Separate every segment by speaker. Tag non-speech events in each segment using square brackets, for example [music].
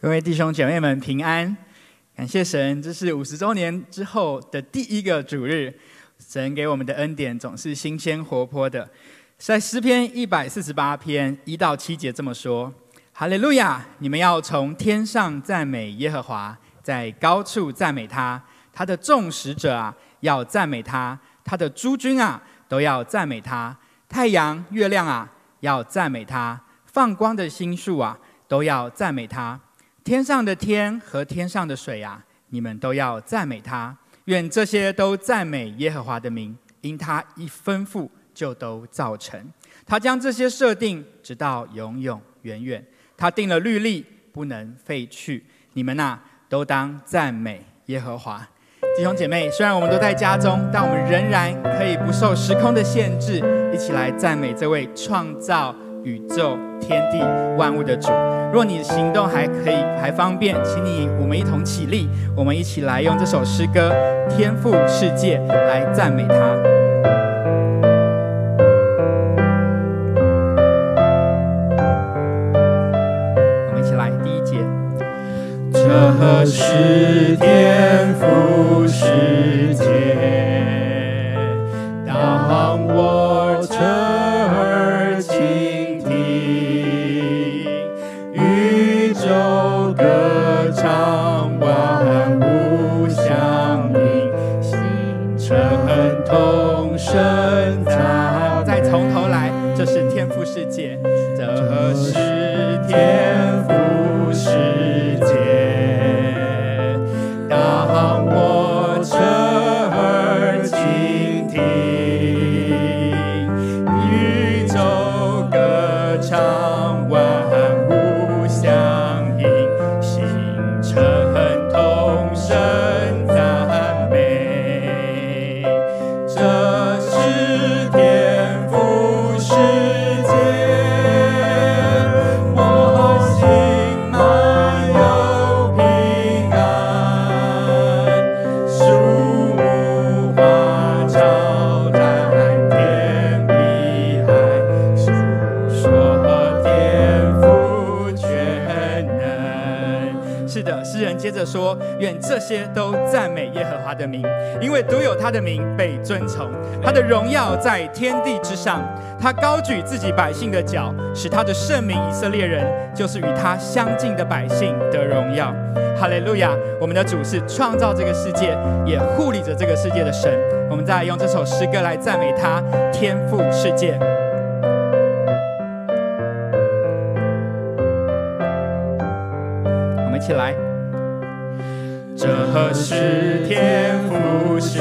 Speaker 1: 各位弟兄姐妹们平安，感谢神，这是五十周年之后的第一个主日，神给我们的恩典总是新鲜活泼的。在诗篇一百四十八篇一到七节这么说：哈利路亚！你们要从天上赞美耶和华，在高处赞美他，他的众使者啊要赞美他，他的诸军啊都要赞美他，太阳、月亮啊要赞美他，放光的星宿啊都要赞美他。天上的天和天上的水啊，你们都要赞美他。愿这些都赞美耶和华的名，因他一吩咐就都造成。他将这些设定，直到永永远远。他定了律例，不能废去。你们呐、都当赞美耶和华。弟兄姐妹，虽然我们都在家中，但我们仍然可以不受时空的限制，一起来赞美这位创造宇宙天地万物的主。若你的行动还可以还方便，请你我们一同起立，我们一起来用这首诗歌《天赋世界》来赞美他。我们一起来第一节，
Speaker 2: 这是天赋接着
Speaker 1: 说，愿这些都赞美耶和华的名，因为独有他的名被尊崇，他的荣耀在天地之上。他高举自己百姓的脚，使他的圣名以色列人，就是与他相近的百姓得荣耀。哈利路亚！我们的主是创造这个世界，也护理着这个世界的神。我们再来用这首诗歌来赞美他，天赋世界。我们一起来。
Speaker 2: 何时天赋时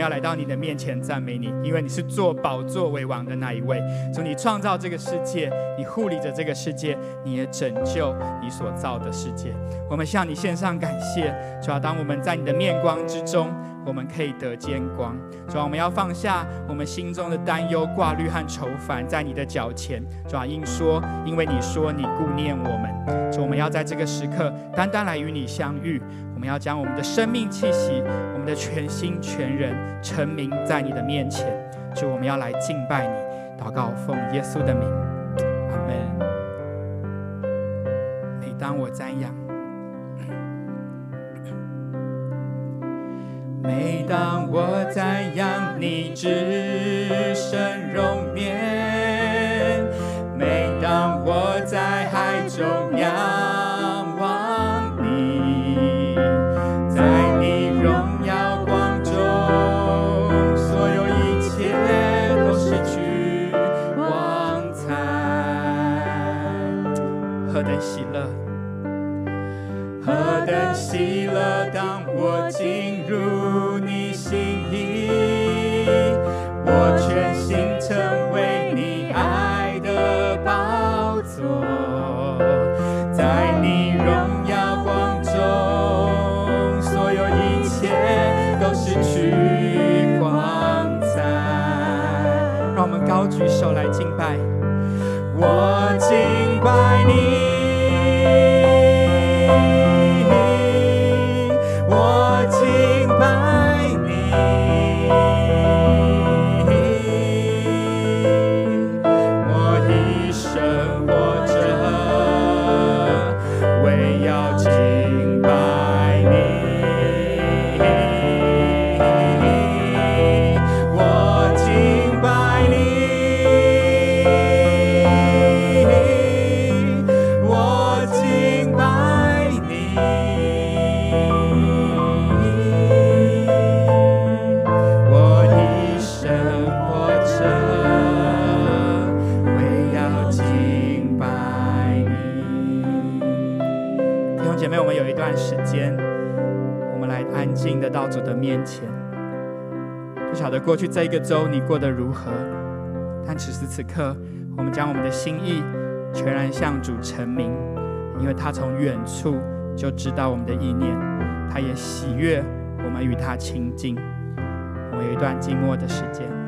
Speaker 2: 要来到你的面前赞美你，因为你是坐宝座为王的那一位。从你创造这个世界，你护理着这个世界，你也拯救你所造的世界。我们向你献上感谢，主要当我们在你的面光之中，我们可以得见光。主要我们要放下我们心中的担忧、挂虑和愁烦，在你的脚前。主啊应说，因为你说你顾念我们。主，我们要在这个时刻单单来与你相遇。我们要将我们的生命气息，我们的全心全人，陈明在你的面前。主，我们要来敬拜你，祷告奉耶稣的名，阿门。每当我瞻仰，每当我瞻仰你至圣容面，来敬拜，我敬拜你。过去这一个周你过得如何？但此时此刻，我们将我们的心意全然向主陈明，因为他从远处就知道我们的意念，他也喜悦我们与他亲近。我们有一段静默的时间。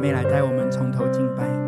Speaker 2: 妹来带我们从头敬拜。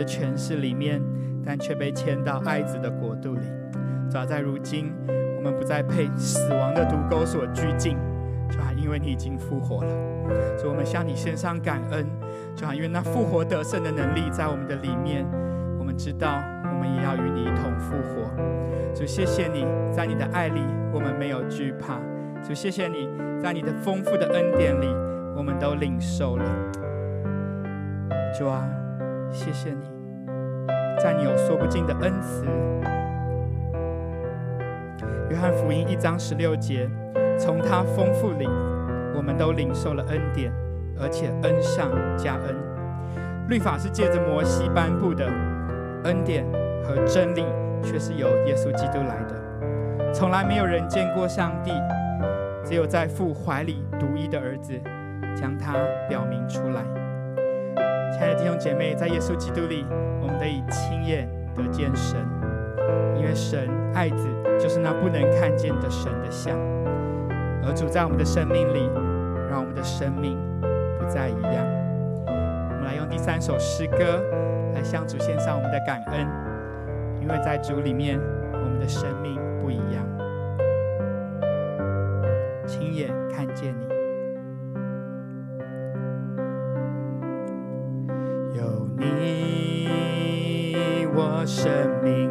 Speaker 2: 的权势里面，但却被牵到爱子的国度里。早在如今，我们不再被死亡的毒钩所拘禁，就好因为你已经复活了。所以我们向你献上感恩，就好因为那复活得胜的能力在我们的里面。我们知道，我们也要与你一同复活。主，谢谢你在你的爱里，我们没有惧怕。主，谢谢你在你的丰富的恩典里，我们都领受了。主啊。谢谢你，在你有说不尽的恩慈。约翰福音一章十六节，从他丰富里，我们都领受了恩典，而且恩上加恩。律法是借着摩西颁布的，恩典和真理却是由耶稣基督来的。从来没有人见过上帝，只有在父怀里独一的儿子将他表明出来。亲爱的弟兄姐妹，在耶稣基督里，我们得以亲眼得见神，因为神爱子就是那不能看见的神的像，而主在我们的生命里，让我们的生命不再一样，我们来用第三首诗歌来向主献上我们的感恩，因为在主里面，我们的生命不一样。亲眼看见你。生命。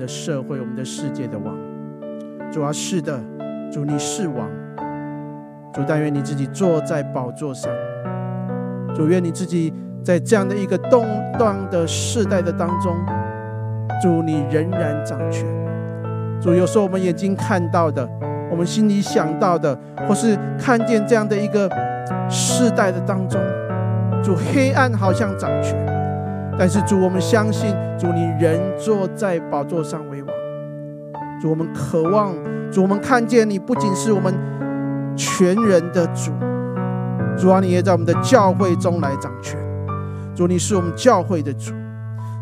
Speaker 2: 的
Speaker 3: 社会、我们的世界的王。主啊，是的，主你是王。主但愿你自己坐在宝座上。主愿你自己在这样的一个动荡的世代的当中，主你仍然掌权。主有时候我们眼睛看到的，我们心里想到的，或是看见这样的一个世代的当中，主黑暗好像掌权，但是主我们相信，主你仍坐在宝座上为王。主我们渴望，主我们看见你不仅是我们全人的主。主啊，你也在我们的教会中来掌权。主，你是我们教会的主。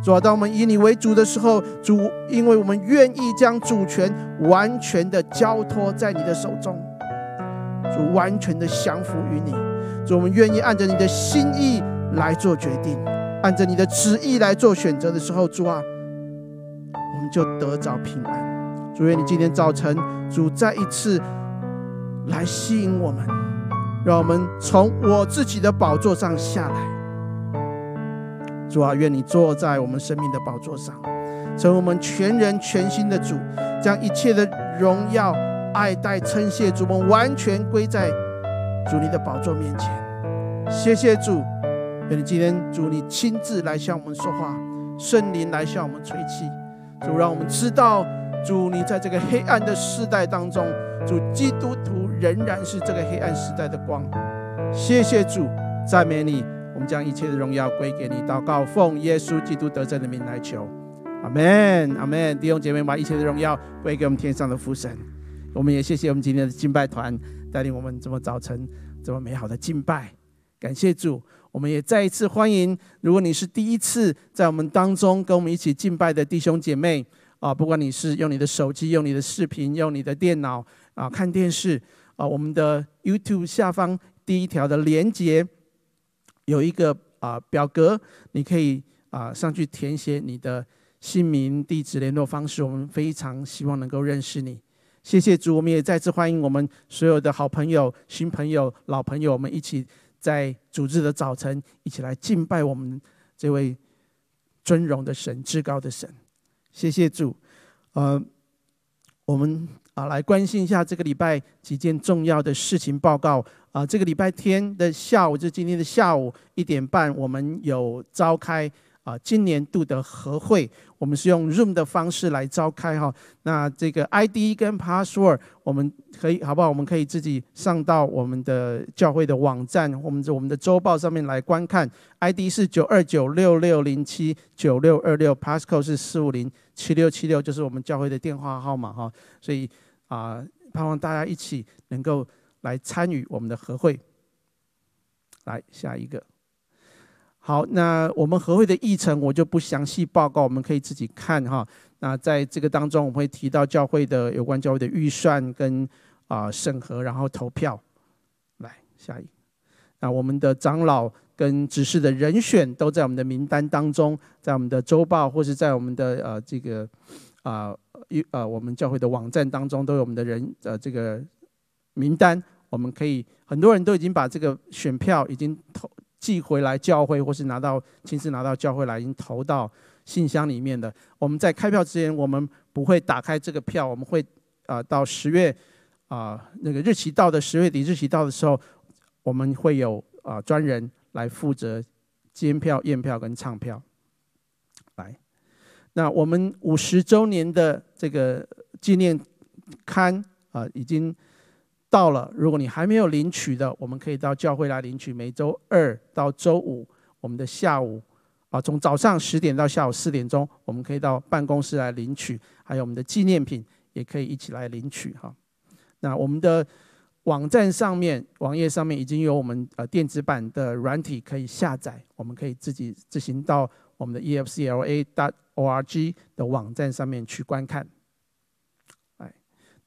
Speaker 3: 主啊，当我们以你为主的时候，主，因为我们愿意将主权完全的交托在你的手中，主完全的降服于你。主，我们愿意按着你的心意来做决定，按着你的旨意来做选择的时候，主啊，我们就得着平安。主，愿你今天早晨，主再一次来吸引我们。让我们从我自己的宝座上下来，主啊，愿你坐在我们生命的宝座上，成为我们全人全心的主，将一切的荣耀、爱戴、称谢主，我们完全归在主你的宝座面前。谢谢主，愿你今天主你亲自来向我们说话，圣灵来向我们吹气，主让我们知道，主你在这个黑暗的世代当中，主基督徒。仍然是这个黑暗时代的光。谢谢主，赞美你。我们将一切的荣耀归给你。祷告，奉耶稣基督得胜的名来求，阿门，阿门。弟兄姐妹，把一切的荣耀归给我们天上的父神。我们也谢谢我们今天的敬拜团带领我们这么早晨这么美好的敬拜。感谢主，我们也再一次欢迎。如果你是第一次在我们当中跟我们一起敬拜的弟兄姐妹啊，不管你是用你的手机、用你的视频、用你的电脑啊看电视。啊，我们的 YouTube 下方第一条的连接有一个啊表格，你可以啊上去填写你的姓名、地址、联络方式。我们非常希望能够认识你。谢谢主，我们也再次欢迎我们所有的好朋友、新朋友、老朋友，我们一起在主日的早晨一起来敬拜我们这位尊荣的神、至高的神。谢谢主，呃，我们。啊，来关心一下这个礼拜几件重要的事情报告啊。这个礼拜天的下午，就今天的下午一点半，我们有召开啊今年度的和会。我们是用 Zoom 的方式来召开哈。那这个 ID 跟 Password 我们可以好不好？我们可以自己上到我们的教会的网站，我们我们的周报上面来观看。ID 是九二九六六零七九六二六，Passcode 是四五零七六七六，就是我们教会的电话号码哈。所以。啊，盼望大家一起能够来参与我们的和会。来下一个，好，那我们和会的议程我就不详细报告，我们可以自己看哈。那在这个当中，我们会提到教会的有关教会的预算跟啊审核，然后投票。来下一，那我们的长老跟执事的人选都在我们的名单当中，在我们的周报或是在我们的呃这个啊。一呃，我们教会的网站当中都有我们的人呃这个名单，我们可以很多人都已经把这个选票已经投寄回来教会，或是拿到亲自拿到教会来，已经投到信箱里面的。我们在开票之前，我们不会打开这个票，我们会啊、到十月啊、那个日期到的十月底日期到的时候，我们会有啊、专人来负责监票、验票跟唱票。来那我们五十周年的这个纪念刊啊，已经到了。如果你还没有领取的，我们可以到教会来领取。每周二到周五，我们的下午啊，从早上十点到下午四点钟，我们可以到办公室来领取。还有我们的纪念品也可以一起来领取哈。那我们的网站上面、网页上面已经有我们呃电子版的软体可以下载，我们可以自己自行到我们的 EFCLA dot org 的网站上面去观看。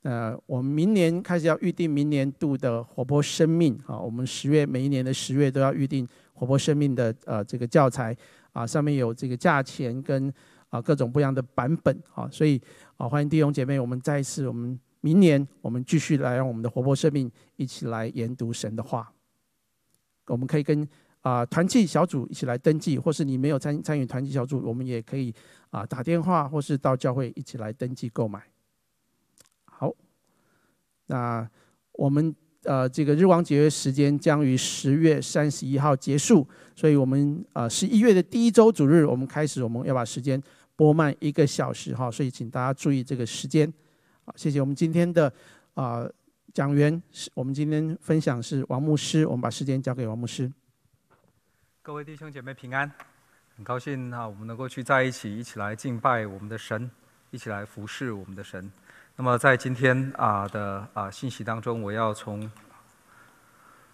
Speaker 3: 呃，我们明年开始要预定明年度的活泼生命啊，我们十月每一年的十月都要预定活泼生命的呃这个教材啊，上面有这个价钱跟啊各种不一样的版本啊，所以啊欢迎弟兄姐妹，我们再一次我们明年我们继续来让我们的活泼生命一起来研读神的话，我们可以跟啊团契小组一起来登记，或是你没有参参与团契小组，我们也可以啊打电话或是到教会一起来登记购买。那我们呃这个日光节约时间将于十月三十一号结束，所以我们呃十一月的第一周主日，我们开始我们要把时间拨慢一个小时哈，所以请大家注意这个时间。好，谢谢我们今天的啊。讲员是我们今天分享是王牧师，我们把时间交给王牧师。
Speaker 4: 各位弟兄姐妹平安，很高兴啊，我们能够去在一起，一起来敬拜我们的神，一起来服侍我们的神。那么在今天啊的啊信息当中，我要从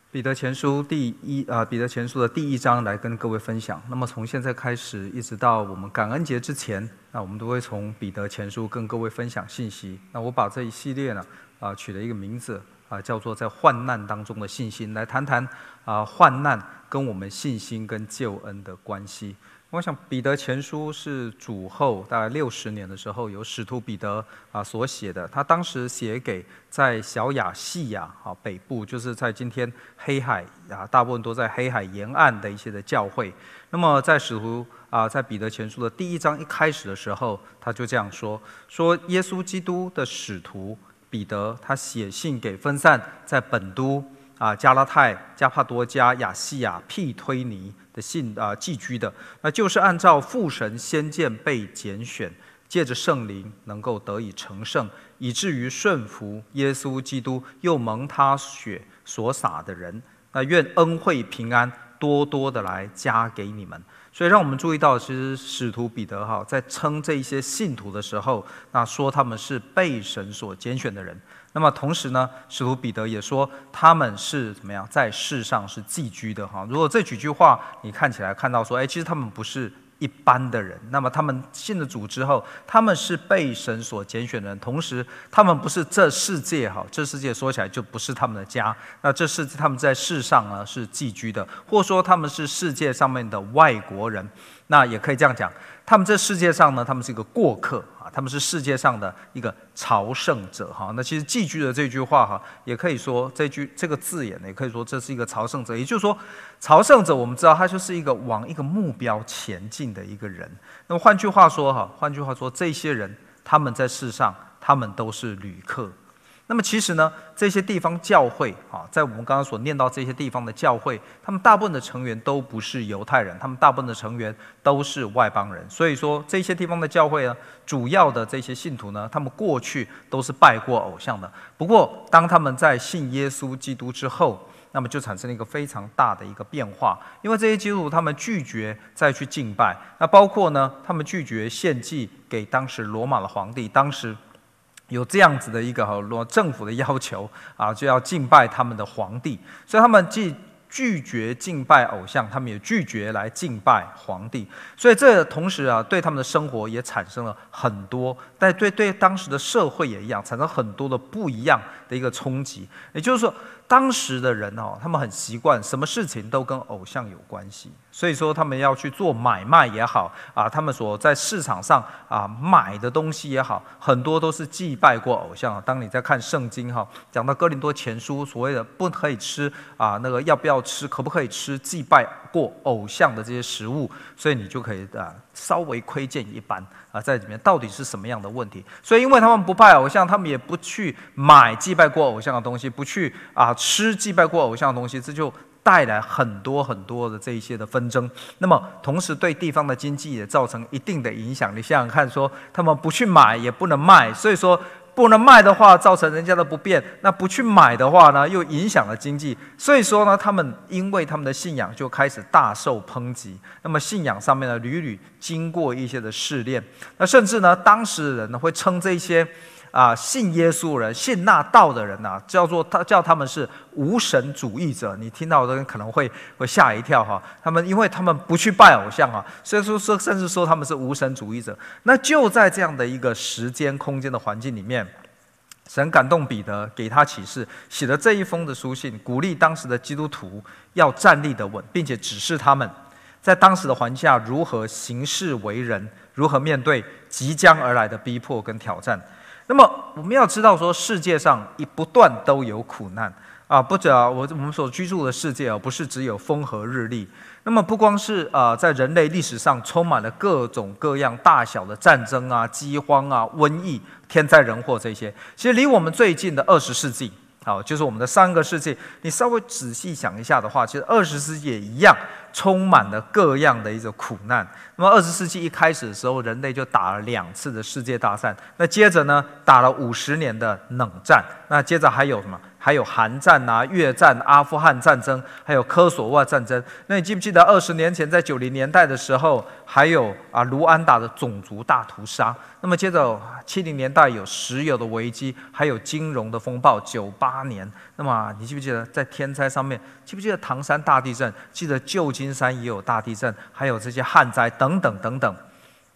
Speaker 4: 彼得前书第一啊彼得前书的第一章来跟各位分享。那么从现在开始，一直到我们感恩节之前，那我们都会从彼得前书跟各位分享信息。那我把这一系列呢。啊，取了一个名字啊，叫做在患难当中的信心，来谈谈啊患难跟我们信心跟救恩的关系。我想彼得前书是主后大概六十年的时候，由使徒彼得啊所写的。他当时写给在小亚细亚啊北部，就是在今天黑海啊，大部分都在黑海沿岸的一些的教会。那么在使徒啊，在彼得前书的第一章一开始的时候，他就这样说：说耶稣基督的使徒。彼得他写信给分散在本都啊、加拉太、加帕多家、亚细亚、庇推尼的信啊寄居的，那就是按照父神先见被拣选，借着圣灵能够得以成圣，以至于顺服耶稣基督，又蒙他血所洒的人。那愿恩惠平安多多的来加给你们。所以，让我们注意到，其实使徒彼得哈在称这一些信徒的时候，那说他们是被神所拣选的人。那么同时呢，使徒彼得也说他们是怎么样，在世上是寄居的哈。如果这几句话你看起来看到说，哎，其实他们不是。一般的人，那么他们信了主之后，他们是被神所拣选的人，同时他们不是这世界哈，这世界说起来就不是他们的家。那这是他们在世上呢是寄居的，或说他们是世界上面的外国人，那也可以这样讲，他们这世界上呢，他们是一个过客啊。他们是世界上的一个朝圣者哈，那其实寄居的这句话哈，也可以说这句这个字眼呢，也可以说这是一个朝圣者。也就是说，朝圣者我们知道他就是一个往一个目标前进的一个人。那么换句话说哈，换句话说，这些人他们在世上，他们都是旅客。那么其实呢，这些地方教会啊，在我们刚刚所念到这些地方的教会，他们大部分的成员都不是犹太人，他们大部分的成员都是外邦人。所以说，这些地方的教会呢，主要的这些信徒呢，他们过去都是拜过偶像的。不过，当他们在信耶稣基督之后，那么就产生了一个非常大的一个变化，因为这些基督徒他们拒绝再去敬拜，那包括呢，他们拒绝献祭给当时罗马的皇帝，当时。有这样子的一个哈政府的要求啊，就要敬拜他们的皇帝，所以他们既拒绝敬拜偶像，他们也拒绝来敬拜皇帝，所以这同时啊，对他们的生活也产生了很多，但对对当时的社会也一样，产生很多的不一样的一个冲击，也就是说。当时的人哦，他们很习惯什么事情都跟偶像有关系，所以说他们要去做买卖也好啊，他们所在市场上啊买的东西也好，很多都是祭拜过偶像。当你在看圣经哈，讲到哥林多前书所谓的不可以吃啊，那个要不要吃，可不可以吃祭拜过偶像的这些食物，所以你就可以啊稍微窥见一斑。啊，在里面到底是什么样的问题？所以，因为他们不拜偶像，他们也不去买祭拜过偶像的东西，不去啊吃祭拜过偶像的东西，这就带来很多很多的这一些的纷争。那么，同时对地方的经济也造成一定的影响。你想想看，说他们不去买，也不能卖，所以说。不能卖的话，造成人家的不便；那不去买的话呢，又影响了经济。所以说呢，他们因为他们的信仰就开始大受抨击。那么信仰上面呢，屡屡经过一些的试炼。那甚至呢，当时的人呢会称这些。啊，信耶稣人，信那道的人呐、啊，叫做他叫他们是无神主义者。你听到的人可能会会吓一跳哈。他们因为他们不去拜偶像啊，所以说说甚至说他们是无神主义者。那就在这样的一个时间空间的环境里面，神感动彼得，给他启示，写了这一封的书信，鼓励当时的基督徒要站立的稳，并且指示他们在当时的环境下如何行事为人，如何面对即将而来的逼迫跟挑战。那么我们要知道，说世界上一不断都有苦难啊，不止啊，我我们所居住的世界啊，不是只有风和日丽。那么不光是啊，在人类历史上充满了各种各样大小的战争啊、饥荒啊、瘟疫、天灾人祸这些，其实离我们最近的二十世纪，好，就是我们的三个世纪，你稍微仔细想一下的话，其实二十世纪也一样。充满了各样的一种苦难。那么，二十世纪一开始的时候，人类就打了两次的世界大战。那接着呢，打了五十年的冷战。那接着还有什么？还有韩战啊、越战、阿富汗战争，还有科索沃战争。那你记不记得二十年前，在九零年代的时候，还有啊卢安达的种族大屠杀？那么接着七零年代有石油的危机，还有金融的风暴。九八年，那么你记不记得在天灾上面？记不记得唐山大地震？记得旧金山也有大地震，还有这些旱灾等等等等。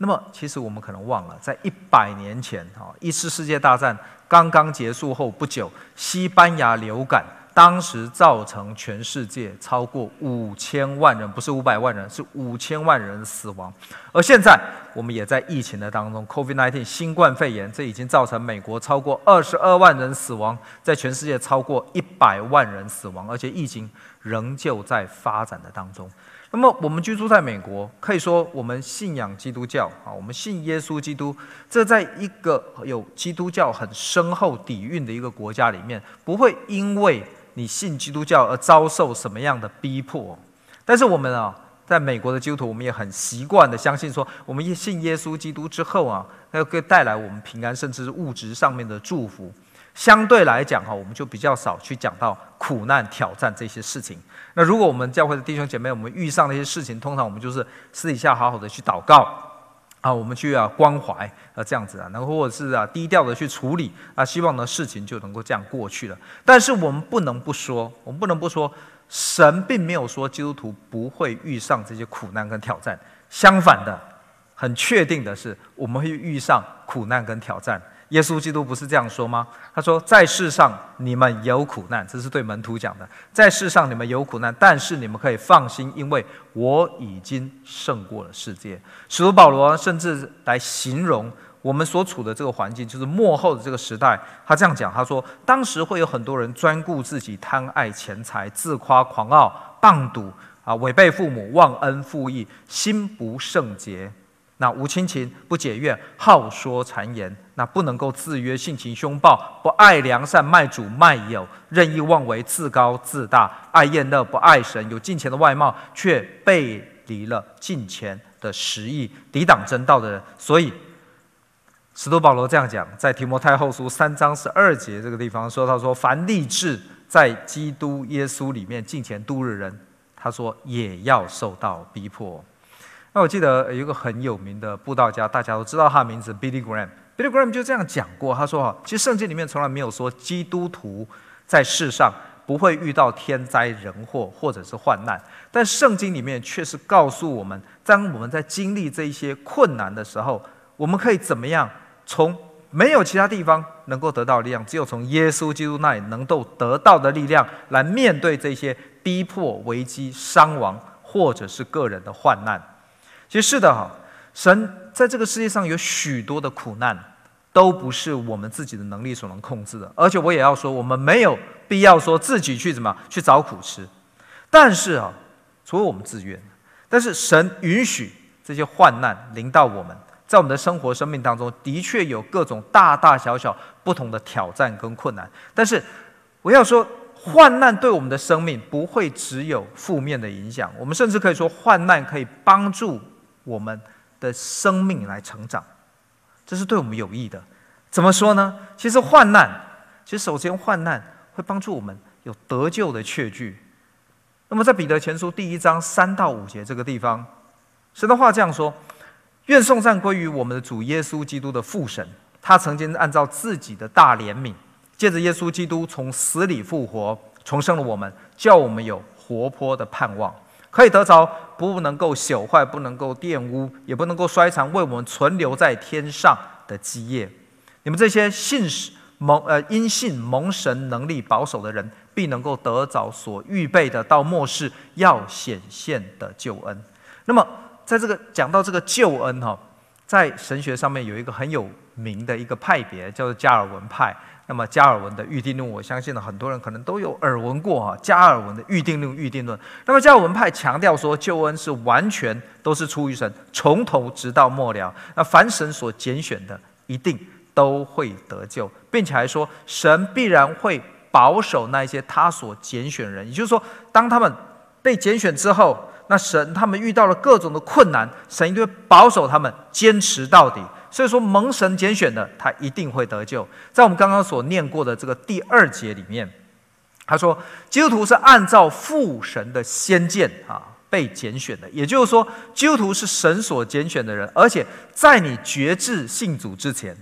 Speaker 4: 那么其实我们可能忘了，在一百年前哈，一次世界大战。刚刚结束后不久，西班牙流感当时造成全世界超过五千万人，不是五百万人，是五千万人死亡。而现在，我们也在疫情的当中，COVID-19 新冠肺炎，这已经造成美国超过二十二万人死亡，在全世界超过一百万人死亡，而且疫情仍旧在发展的当中。那么我们居住在美国，可以说我们信仰基督教啊，我们信耶稣基督。这在一个有基督教很深厚底蕴的一个国家里面，不会因为你信基督教而遭受什么样的逼迫。但是我们啊，在美国的基督徒，我们也很习惯的相信说，我们信耶稣基督之后啊，它会带来我们平安，甚至是物质上面的祝福。相对来讲哈，我们就比较少去讲到苦难、挑战这些事情。那如果我们教会的弟兄姐妹，我们遇上那些事情，通常我们就是私底下好好的去祷告啊，我们去啊关怀啊这样子啊，然后或者是啊低调的去处理啊，希望呢事情就能够这样过去了。但是我们不能不说，我们不能不说，神并没有说基督徒不会遇上这些苦难跟挑战，相反的，很确定的是，我们会遇上苦难跟挑战。耶稣基督不是这样说吗？他说：“在世上你们有苦难，这是对门徒讲的。在世上你们有苦难，但是你们可以放心，因为我已经胜过了世界。”使徒保罗甚至来形容我们所处的这个环境，就是末后的这个时代。他这样讲：“他说，当时会有很多人专顾自己，贪爱钱财，自夸狂傲，棒赌啊，违背父母，忘恩负义，心不圣洁。”那无亲情，不解怨，好说谗言；那不能够自约，性情凶暴，不爱良善，卖主卖友，任意妄为，自高自大，爱宴乐，不爱神，有敬虔的外貌，却背离了敬虔的实意，抵挡真道的人。所以，使徒保罗这样讲，在提摩太后书三章十二节这个地方说：“他说，凡立志在基督耶稣里面敬虔度日人，他说也要受到逼迫。”那我记得有一个很有名的布道家，大家都知道他的名字，Billy Graham。Billy Graham 就这样讲过，他说：“哈，其实圣经里面从来没有说基督徒在世上不会遇到天灾人祸或者是患难，但圣经里面却是告诉我们，当我们在经历这一些困难的时候，我们可以怎么样从没有其他地方能够得到力量，只有从耶稣基督那里能够得到的力量，来面对这些逼迫、危机、伤亡或者是个人的患难。”其实是的哈，神在这个世界上有许多的苦难，都不是我们自己的能力所能控制的。而且我也要说，我们没有必要说自己去怎么去找苦吃。但是啊，除了我们自愿，但是神允许这些患难临到我们，在我们的生活生命当中，的确有各种大大小小不同的挑战跟困难。但是我要说。患难对我们的生命不会只有负面的影响，我们甚至可以说，患难可以帮助。我们的生命来成长，这是对我们有益的。怎么说呢？其实患难，其实首先患难会帮助我们有得救的确据。那么在彼得前书第一章三到五节这个地方，神的话这样说：愿颂赞归于我们的主耶稣基督的父神，他曾经按照自己的大怜悯，借着耶稣基督从死里复活，重生了我们，叫我们有活泼的盼望。可以得着不能够朽坏、不能够玷污、也不能够衰残，为我们存留在天上的基业。你们这些信蒙呃因信蒙神能力保守的人，必能够得着所预备的到末世要显现的救恩。那么，在这个讲到这个救恩哈，在神学上面有一个很有名的一个派别，叫做加尔文派。那么加尔文的预定论，我相信呢，很多人可能都有耳闻过哈。加尔文的预定论，预定论。那么加尔文派强调说，救恩是完全都是出于神，从头直到末了。那凡神所拣选的，一定都会得救，并且还说，神必然会保守那些他所拣选人。也就是说，当他们被拣选之后，那神他们遇到了各种的困难，神一定会保守他们，坚持到底。所以说，蒙神拣选的，他一定会得救。在我们刚刚所念过的这个第二节里面，他说，基督徒是按照父神的先见啊被拣选的，也就是说，基督徒是神所拣选的人，而且在你决志信主之前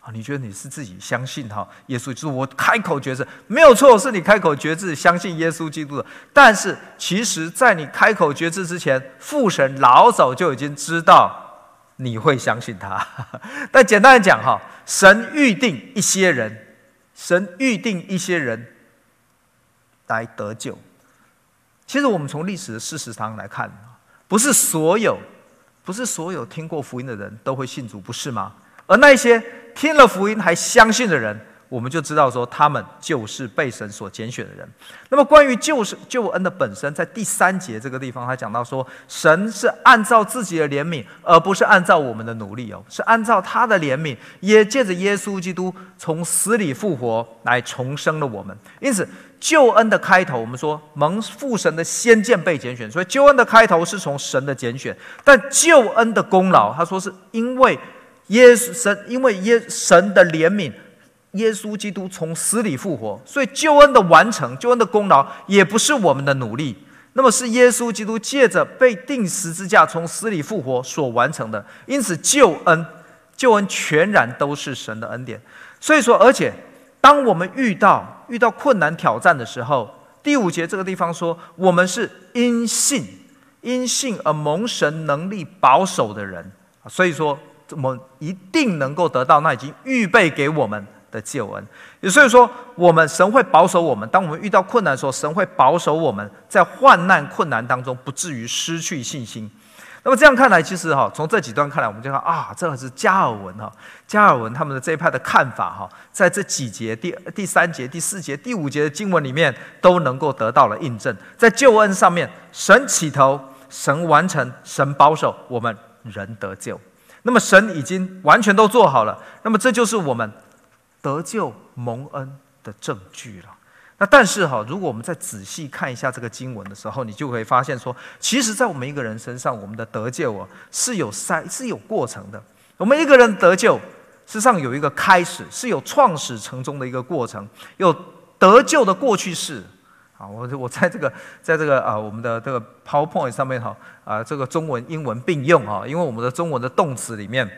Speaker 4: 啊，你觉得你是自己相信哈耶稣，就是我开口决志没有错，是你开口决志相信耶稣基督的。但是，其实在你开口决志之前，父神老早就已经知道。你会相信他，[laughs] 但简单的讲哈，神预定一些人，神预定一些人来得救。其实我们从历史的事实上来看，不是所有，不是所有听过福音的人都会信主，不是吗？而那些听了福音还相信的人。我们就知道说，他们就是被神所拣选的人。那么，关于救世救恩的本身，在第三节这个地方，他讲到说，神是按照自己的怜悯，而不是按照我们的努力哦，是按照他的怜悯，也借着耶稣基督从死里复活来重生了我们。因此，救恩的开头，我们说蒙父神的先见被拣选，所以救恩的开头是从神的拣选。但救恩的功劳，他说是因为耶稣神，因为耶神的怜悯。耶稣基督从死里复活，所以救恩的完成，救恩的功劳也不是我们的努力，那么是耶稣基督借着被钉十字架从死里复活所完成的。因此，救恩，救恩全然都是神的恩典。所以说，而且当我们遇到遇到困难挑战的时候，第五节这个地方说，我们是因信因信而蒙神能力保守的人，所以说我们一定能够得到那已经预备给我们的救恩，也所以说，我们神会保守我们。当我们遇到困难的时候，神会保守我们在患难困难当中不至于失去信心。那么这样看来，其实哈，从这几段看来，我们就看啊，这个是加尔文哈，加尔文他们的这一派的看法哈，在这几节第第三节、第四节、第五节的经文里面都能够得到了印证。在救恩上面，神起头，神完成，神保守，我们人得救。那么神已经完全都做好了。那么这就是我们。得救蒙恩的证据了。那但是哈，如果我们再仔细看一下这个经文的时候，你就会发现说，其实，在我们一个人身上，我们的得救啊是有三是有过程的。我们一个人得救，实际上有一个开始，是有创始成终的一个过程，有得救的过去式。啊，我我在这个 [laughs] 在这个啊我们的这个 PowerPoint 上面哈啊这个中文英文并用啊，因为我们的中文的动词里面。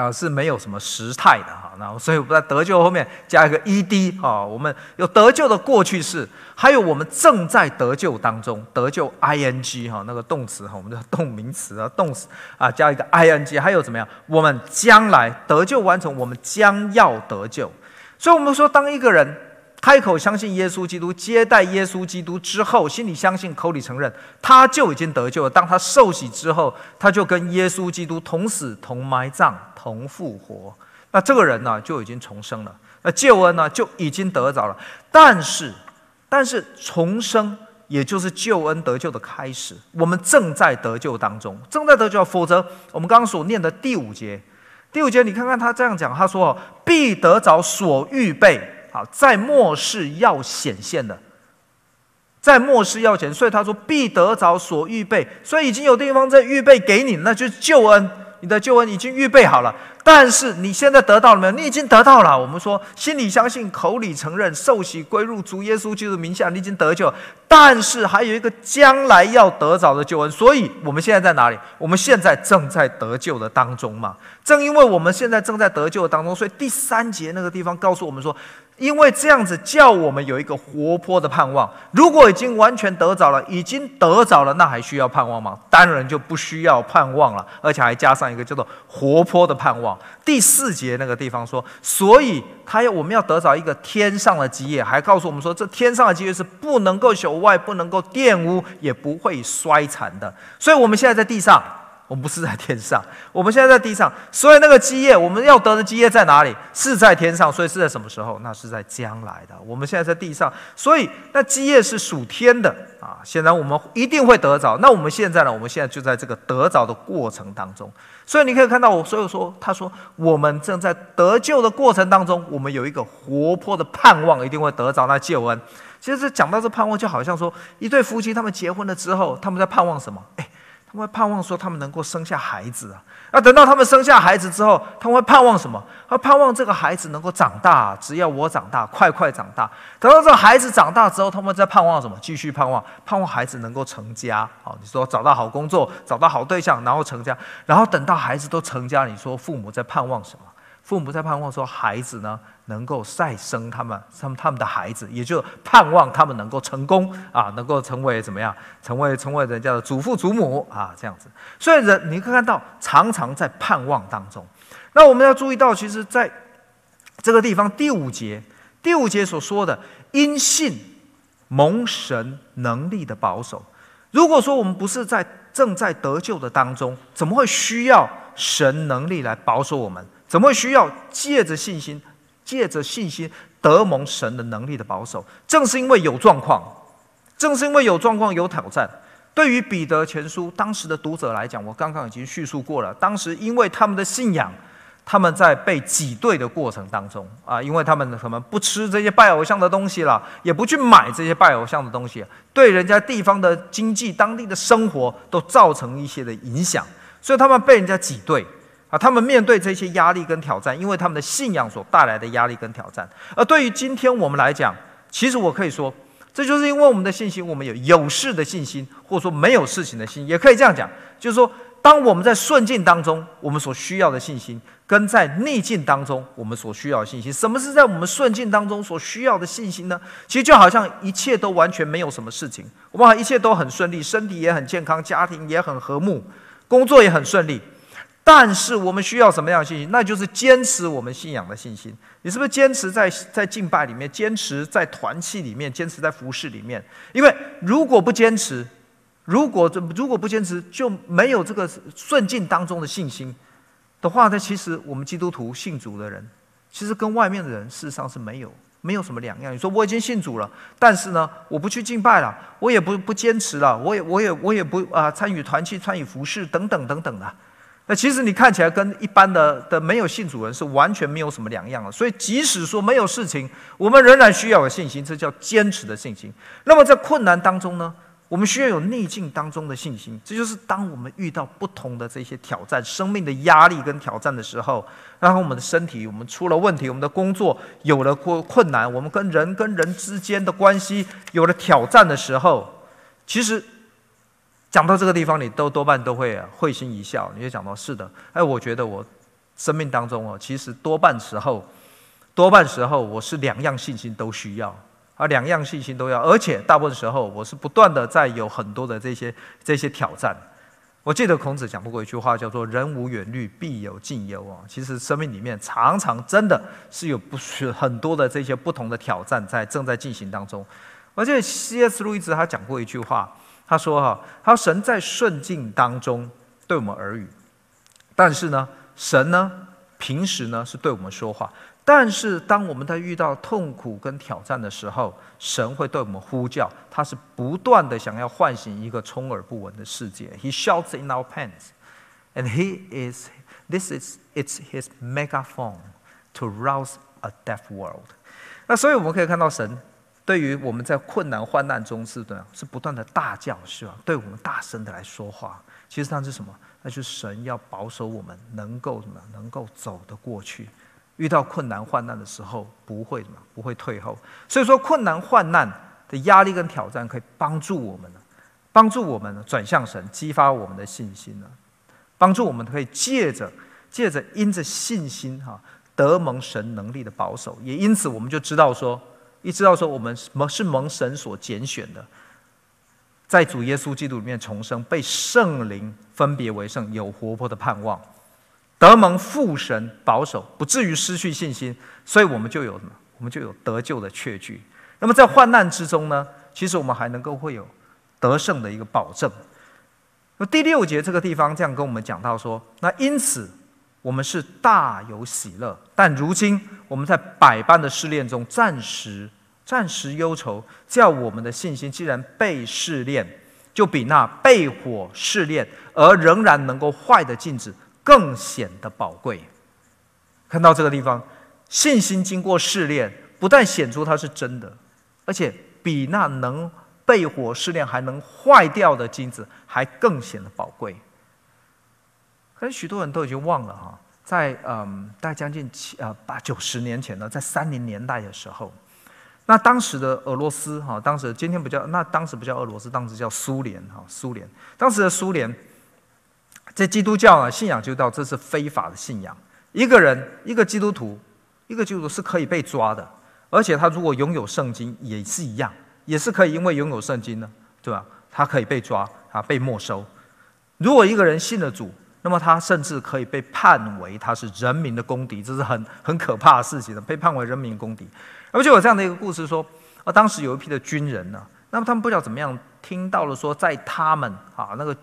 Speaker 4: 啊，是没有什么时态的哈，那所以我们在得救后面加一个 ed 哈，我们有得救的过去式，还有我们正在得救当中，得救 ing 哈，那个动词哈，我们的动名词啊，动词啊加一个 ing，还有怎么样？我们将来得救完成，我们将要得救，所以我们说，当一个人。开口相信耶稣基督，接待耶稣基督之后，心里相信，口里承认，他就已经得救了。当他受洗之后，他就跟耶稣基督同死、同埋葬、同复活。那这个人呢，就已经重生了。那救恩呢，就已经得着了。但是，但是重生也就是救恩得救的开始。我们正在得救当中，正在得救。否则，我们刚刚所念的第五节，第五节，你看看他这样讲，他说：“必得着所预备。”好，在末世要显现的，在末世要显，所以他说必得着所预备，所以已经有地方在预备给你，那就是救恩，你的救恩已经预备好了。但是你现在得到了没有？你已经得到了。我们说心里相信，口里承认，受洗归入主耶稣基督名下，你已经得救。但是还有一个将来要得着的救恩，所以我们现在在哪里？我们现在正在得救的当中嘛。正因为我们现在正在得救的当中，所以第三节那个地方告诉我们说。因为这样子叫我们有一个活泼的盼望。如果已经完全得着了，已经得着了，那还需要盼望吗？当然就不需要盼望了，而且还加上一个叫做活泼的盼望。第四节那个地方说，所以他要我们要得着一个天上的基业，还告诉我们说，这天上的基业是不能够朽坏、不能够玷污、也不会衰残的。所以我们现在在地上，我们不是在天上，我们现在在地上。所以那个基业，我们要得的基业在哪里？是在天上。所以是在什么时候？那是在将来的。我们现在在地上，所以那基业是属天的啊。显然我们一定会得着。那我们现在呢？我们现在就在这个得着的过程当中。所以你可以看到，我所以说，他说我们正在得救的过程当中，我们有一个活泼的盼望，一定会得着那救恩。其实讲到这盼望，就好像说一对夫妻他们结婚了之后，他们在盼望什么？诶。他们盼望说，他们能够生下孩子啊。那等到他们生下孩子之后，他们会盼望什么？他盼望这个孩子能够长大，只要我长大，快快长大。等到这个孩子长大之后，他们在盼望什么？继续盼望，盼望孩子能够成家。好，你说找到好工作，找到好对象，然后成家。然后等到孩子都成家，你说父母在盼望什么？父母在盼望说，孩子呢？能够再生他们，他们他们的孩子，也就盼望他们能够成功啊，能够成为怎么样？成为成为人家的祖父祖母啊，这样子。所以人你可以看到，常常在盼望当中。那我们要注意到，其实在这个地方第五节，第五节所说的因信蒙神能力的保守。如果说我们不是在正在得救的当中，怎么会需要神能力来保守我们？怎么会需要借着信心？借着信心得蒙神的能力的保守，正是因为有状况，正是因为有状况有挑战。对于彼得前书当时的读者来讲，我刚刚已经叙述过了。当时因为他们的信仰，他们在被挤兑的过程当中啊，因为他们可能不吃这些拜偶像的东西了，也不去买这些拜偶像的东西，对人家地方的经济、当地的生活都造成一些的影响，所以他们被人家挤兑。啊，他们面对这些压力跟挑战，因为他们的信仰所带来的压力跟挑战。而对于今天我们来讲，其实我可以说，这就是因为我们的信心，我们有有事的信心，或者说没有事情的信心，也可以这样讲，就是说，当我们在顺境当中，我们所需要的信心，跟在逆境当中我们所需要的信心，什么是在我们顺境当中所需要的信心呢？其实就好像一切都完全没有什么事情，我们一切都很顺利，身体也很健康，家庭也很和睦，工作也很顺利。但是我们需要什么样的信心？那就是坚持我们信仰的信心。你是不是坚持在在敬拜里面，坚持在团契里面，坚持在服侍里面？因为如果不坚持，如果如果不坚持，就没有这个顺境当中的信心的话，那其实我们基督徒信主的人，其实跟外面的人事实上是没有没有什么两样。你说我已经信主了，但是呢，我不去敬拜了，我也不不坚持了，我也我也我也不啊参与团契、参与服侍等等等等的。那其实你看起来跟一般的的没有信主人是完全没有什么两样的，所以即使说没有事情，我们仍然需要有信心，这叫坚持的信心。那么在困难当中呢，我们需要有逆境当中的信心，这就是当我们遇到不同的这些挑战、生命的压力跟挑战的时候，然后我们的身体我们出了问题，我们的工作有了困困难，我们跟人跟人之间的关系有了挑战的时候，其实。讲到这个地方，你都多半都会会心一笑。你就讲到是的，哎，我觉得我生命当中哦，其实多半时候，多半时候我是两样信心都需要，啊，两样信心都要，而且大部分时候我是不断的在有很多的这些这些挑战。我记得孔子讲过一句话，叫做“人无远虑，必有近忧”啊。其实生命里面常常真的是有不是很多的这些不同的挑战在正在进行当中。而且 C.S. 路易斯他讲过一句话。他说：“哈，他说神在顺境当中对我们耳语，但是呢，神呢平时呢是对我们说话，但是当我们在遇到痛苦跟挑战的时候，神会对我们呼叫，他是不断的想要唤醒一个充耳不闻的世界。He shouts in our pains, and he is this is it's his megaphone to rouse a deaf world。那所以我们可以看到神。”对于我们在困难患难中是的，是不断的大叫，是吧？对我们大声的来说话。其实那是什么？那就是神要保守我们，能够什么？能够走得过去。遇到困难患难的时候，不会什么？不会退后。所以说，困难患难的压力跟挑战，可以帮助我们呢，帮助我们转向神，激发我们的信心呢，帮助我们可以借着借着因着信心哈，得蒙神能力的保守。也因此，我们就知道说。一知道说我们蒙是蒙神所拣选的，在主耶稣基督里面重生，被圣灵分别为圣，有活泼的盼望，得蒙父神保守，不至于失去信心，所以我们就有什么？我们就有得救的确据。那么在患难之中呢，其实我们还能够会有得胜的一个保证。那第六节这个地方这样跟我们讲到说，那因此我们是大有喜乐，但如今我们在百般的试炼中暂时暂时忧愁，叫我们的信心既然被试炼，就比那被火试炼而仍然能够坏的镜子更显得宝贵。看到这个地方，信心经过试炼，不但显出它是真的，而且比那能被火试炼还能坏掉的金子还更显得宝贵。可是许多人都已经忘了哈，在嗯，大概将近七呃八九十年前呢，在三零年代的时候。那当时的俄罗斯哈，当时今天不叫，那当时不叫俄罗斯，当时叫苏联哈，苏联。当时的苏联，在基督教啊，信仰就到这是非法的信仰。一个人，一个基督徒，一个基督徒是可以被抓的，而且他如果拥有圣经也是一样，也是可以因为拥有圣经呢，对吧？他可以被抓啊，被没收。如果一个人信了主，那么他甚至可以被判为他是人民的公敌，这是很很可怕的事情的，被判为人民公敌。而且有这样的一个故事说，啊，当时有一批的军人呢，那么他们不知道怎么样听到了说，在他们啊那个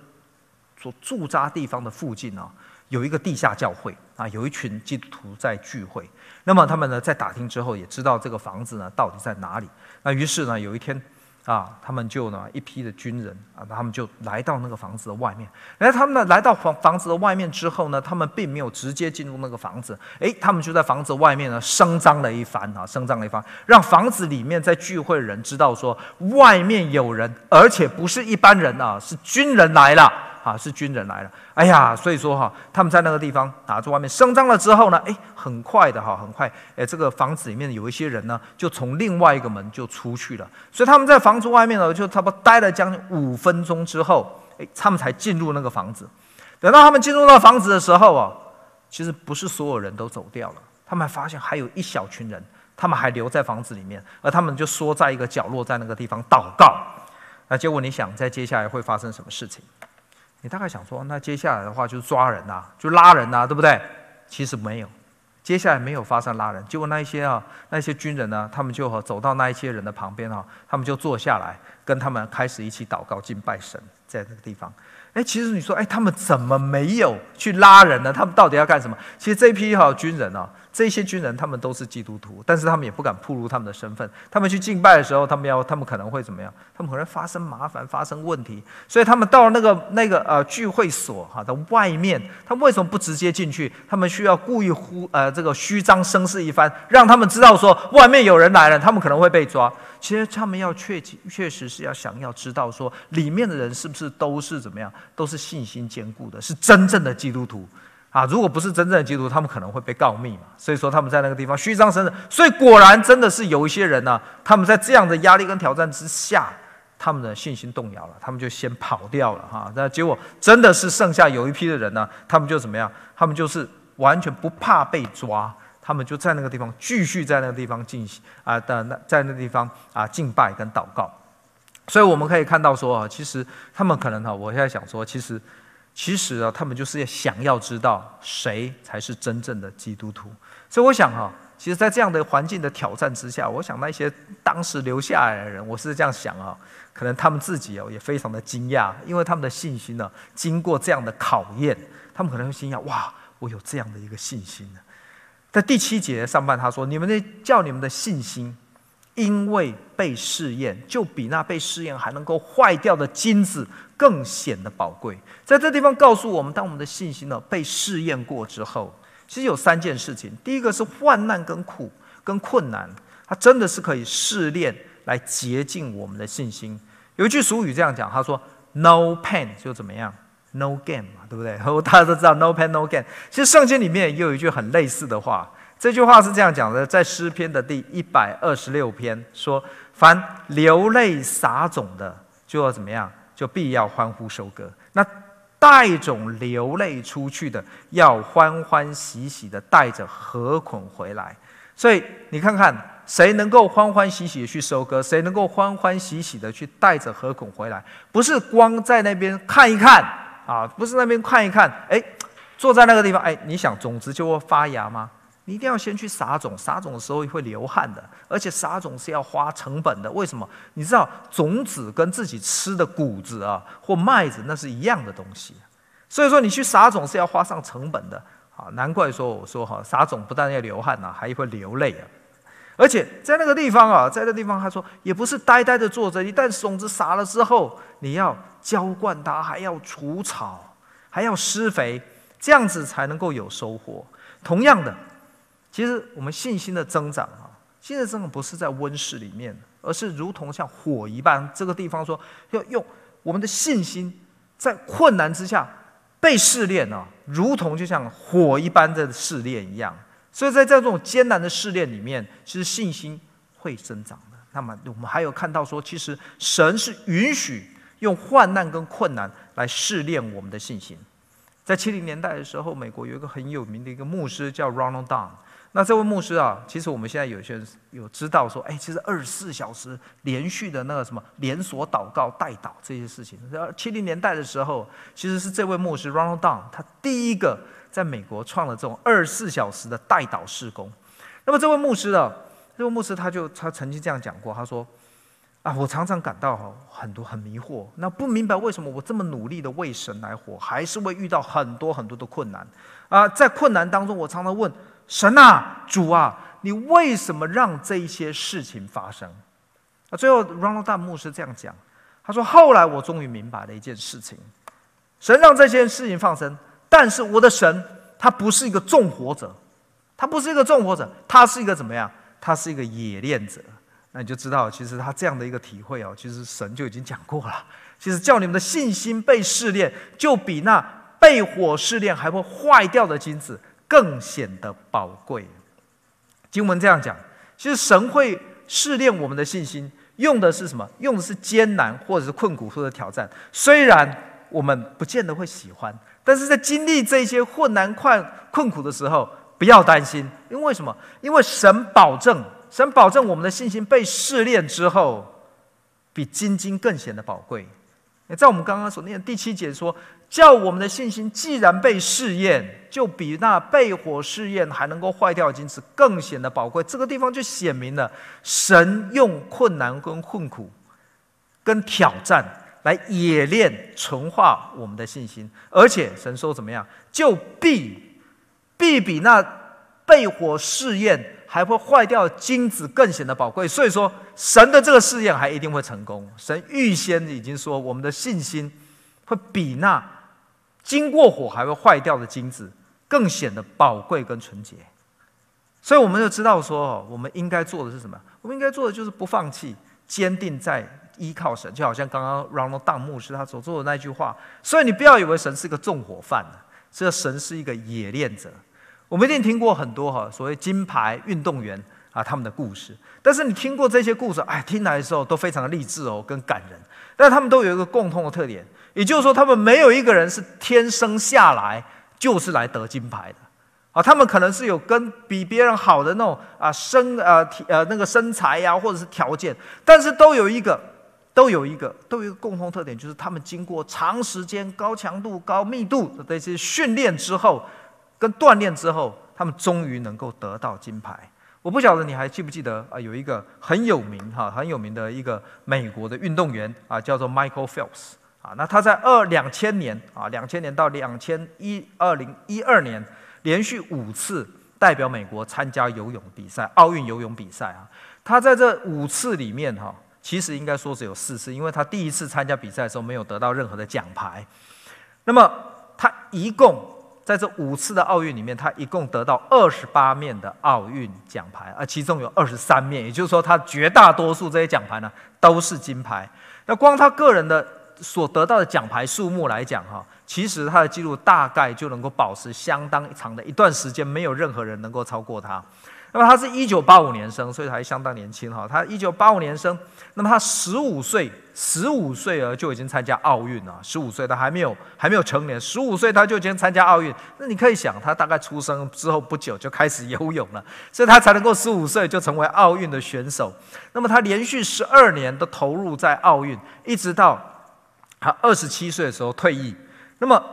Speaker 4: 所驻扎地方的附近呢，有一个地下教会啊，有一群基督徒在聚会。那么他们呢在打听之后，也知道这个房子呢到底在哪里。那于是呢有一天。啊，他们就呢一批的军人啊，他们就来到那个房子的外面。然后他们呢来到房房子的外面之后呢，他们并没有直接进入那个房子，诶，他们就在房子外面呢声张了一番啊，声张了一番，让房子里面在聚会的人知道说外面有人，而且不是一般人啊，是军人来了。啊，是军人来了，哎呀，所以说哈，他们在那个地方啊，在外面声张了之后呢，哎，很快的哈，很快，哎，这个房子里面有一些人呢，就从另外一个门就出去了，所以他们在房子外面呢，就差不多待了将近五分钟之后，哎，他们才进入那个房子。等到他们进入那个房子的时候啊，其实不是所有人都走掉了，他们还发现还有一小群人，他们还留在房子里面，而他们就缩在一个角落，在那个地方祷告。那结果你想，在接下来会发生什么事情？你大概想说，那接下来的话就是抓人呐、啊，就拉人呐、啊，对不对？其实没有，接下来没有发生拉人。结果那一些啊，那些军人呢，他们就走到那一些人的旁边啊，他们就坐下来，跟他们开始一起祷告敬拜神，在那个地方。哎，其实你说，哎，他们怎么没有去拉人呢？他们到底要干什么？其实这批哈军人啊。这些军人他们都是基督徒，但是他们也不敢暴露他们的身份。他们去敬拜的时候，他们要，他们可能会怎么样？他们可能发生麻烦，发生问题。所以他们到了那个那个呃聚会所哈的外面，他们为什么不直接进去？他们需要故意呼呃这个虚张声势一番，让他们知道说外面有人来了，他们可能会被抓。其实他们要确确实是要想要知道说里面的人是不是都是怎么样，都是信心坚固的，是真正的基督徒。啊，如果不是真正的基督徒，他们可能会被告密嘛。所以说他们在那个地方虚张声势。所以果然真的是有一些人呢、他们在这样的压力跟挑战之下，他们的信心动摇了，他们就先跑掉了哈。那结果真的是剩下有一批的人呢、他们就怎么样？他们就是完全不怕被抓，他们就在那个地方继续在那个地方进行啊的那在那个地方啊敬拜跟祷告。所以我们可以看到说啊，其实他们可能哈，我现在想说，其实。其实啊，他们就是想要知道谁才是真正的基督徒。所以我想哈，其实，在这样的环境的挑战之下，我想那些当时留下来的人，我是这样想啊，可能他们自己哦也非常的惊讶，因为他们的信心呢，经过这样的考验，他们可能会惊讶哇，我有这样的一个信心呢。在第七节上半，他说：“你们的叫你们的信心。”因为被试验，就比那被试验还能够坏掉的金子更显得宝贵。在这地方告诉我们，当我们的信心呢被试验过之后，其实有三件事情。第一个是患难跟苦跟困难，它真的是可以试炼来洁净我们的信心。有一句俗语这样讲，他说：“No pain 就怎么样，No gain 嘛，对不对？”大家都知道 “No pain No gain”。其实圣经里面也有一句很类似的话。这句话是这样讲的，在诗篇的第一百二十六篇说：“凡流泪撒种的，就要怎么样？就必要欢呼收割。那带种流泪出去的，要欢欢喜喜的带着禾捆回来。所以你看看，谁能够欢欢喜喜的去收割？谁能够欢欢喜喜的去带着禾捆回来？不是光在那边看一看啊，不是那边看一看，哎，坐在那个地方，哎，你想种子就会发芽吗？你一定要先去撒种，撒种的时候会流汗的，而且撒种是要花成本的。为什么？你知道种子跟自己吃的谷子啊或麦子那是一样的东西，所以说你去撒种是要花上成本的啊。难怪说我说哈，撒种不但要流汗呐，还会流泪啊。而且在那个地方啊，在那个地方他说也不是呆呆的坐着，一旦种子撒了之后，你要浇灌它，还要除草，还要施肥，这样子才能够有收获。同样的。其实我们信心的增长啊，信心增长不是在温室里面，而是如同像火一般。这个地方说要用我们的信心，在困难之下被试炼啊，如同就像火一般的试炼一样。所以在这种艰难的试炼里面，其实信心会增长的。那么我们还有看到说，其实神是允许用患难跟困难来试炼我们的信心。在七零年代的时候，美国有一个很有名的一个牧师叫 Ronald Down。那这位牧师啊，其实我们现在有些人有知道说，哎，其实二十四小时连续的那个什么连锁祷告代祷这些事情，七零年代的时候，其实是这位牧师 Ronald Down 他第一个在美国创了这种二十四小时的代祷事工。那么这位牧师啊，这位牧师他就他曾经这样讲过，他说啊，我常常感到很多很迷惑，那不明白为什么我这么努力的为神来活，还是会遇到很多很多的困难啊，在困难当中，我常常问。神啊，主啊，你为什么让这一些事情发生？啊，最后 Ronald Down 牧师这样讲，他说：“后来我终于明白了一件事情，神让这件事情发生，但是我的神他不是一个纵火者，他不是一个纵火者，他是一个怎么样？他是一个冶炼者。那你就知道，其实他这样的一个体会哦，其实神就已经讲过了。其实叫你们的信心被试炼，就比那被火试炼还会坏掉的金子。”更显得宝贵。经文这样讲，其实神会试炼我们的信心，用的是什么？用的是艰难或者是困苦或者挑战。虽然我们不见得会喜欢，但是在经历这些困难、困困苦的时候，不要担心，因为什么？因为神保证，神保证我们的信心被试炼之后，比金金更显得宝贵。在我们刚刚所念的第七节说，叫我们的信心既然被试验，就比那被火试验还能够坏掉的金子更显得宝贵。这个地方就显明了，神用困难跟困苦、跟挑战来冶炼、纯化我们的信心，而且神说怎么样，就必必比那被火试验。还会坏掉的金子，更显得宝贵。所以说，神的这个试验还一定会成功。神预先已经说，我们的信心会比那经过火还会坏掉的金子更显得宝贵跟纯洁。所以我们就知道说，我们应该做的是什么？我们应该做的就是不放弃，坚定在依靠神。就好像刚刚 Ronald d 牧师他所做的那句话。所以你不要以为神是个纵火犯，这神是一个冶炼者。我们一定听过很多哈所谓金牌运动员啊他们的故事，但是你听过这些故事，哎，听来的时候都非常的励志哦，跟感人。但他们都有一个共通的特点，也就是说，他们没有一个人是天生下来就是来得金牌的啊。他们可能是有跟比别人好的那种啊身呃体呃那个身材呀，或者是条件，但是都有一个都有一个都有一个共同特点，就是他们经过长时间高强度高密度的这些训练之后。跟锻炼之后，他们终于能够得到金牌。我不晓得你还记不记得啊？有一个很有名哈，很有名的一个美国的运动员啊，叫做 Michael Phelps 啊。那他在二两千年啊，两千年到两千一二零一二年，连续五次代表美国参加游泳比赛，奥运游泳比赛啊。他在这五次里面哈，其实应该说只有四次，因为他第一次参加比赛的时候没有得到任何的奖牌。那么他一共。在这五次的奥运里面，他一共得到二十八面的奥运奖牌，而其中有二十三面，也就是说，他绝大多数这些奖牌呢都是金牌。那光他个人的所得到的奖牌数目来讲，哈，其实他的记录大概就能够保持相当长的一段时间，没有任何人能够超过他。那么他是一九八五年生，所以还相当年轻哈。他一九八五年生，那么他十五岁，十五岁儿就已经参加奥运了。十五岁他还没有还没有成年，十五岁他就已经参加奥运。那你可以想，他大概出生之后不久就开始游泳了，所以他才能够十五岁就成为奥运的选手。那么他连续十二年都投入在奥运，一直到他二十七岁的时候退役。那么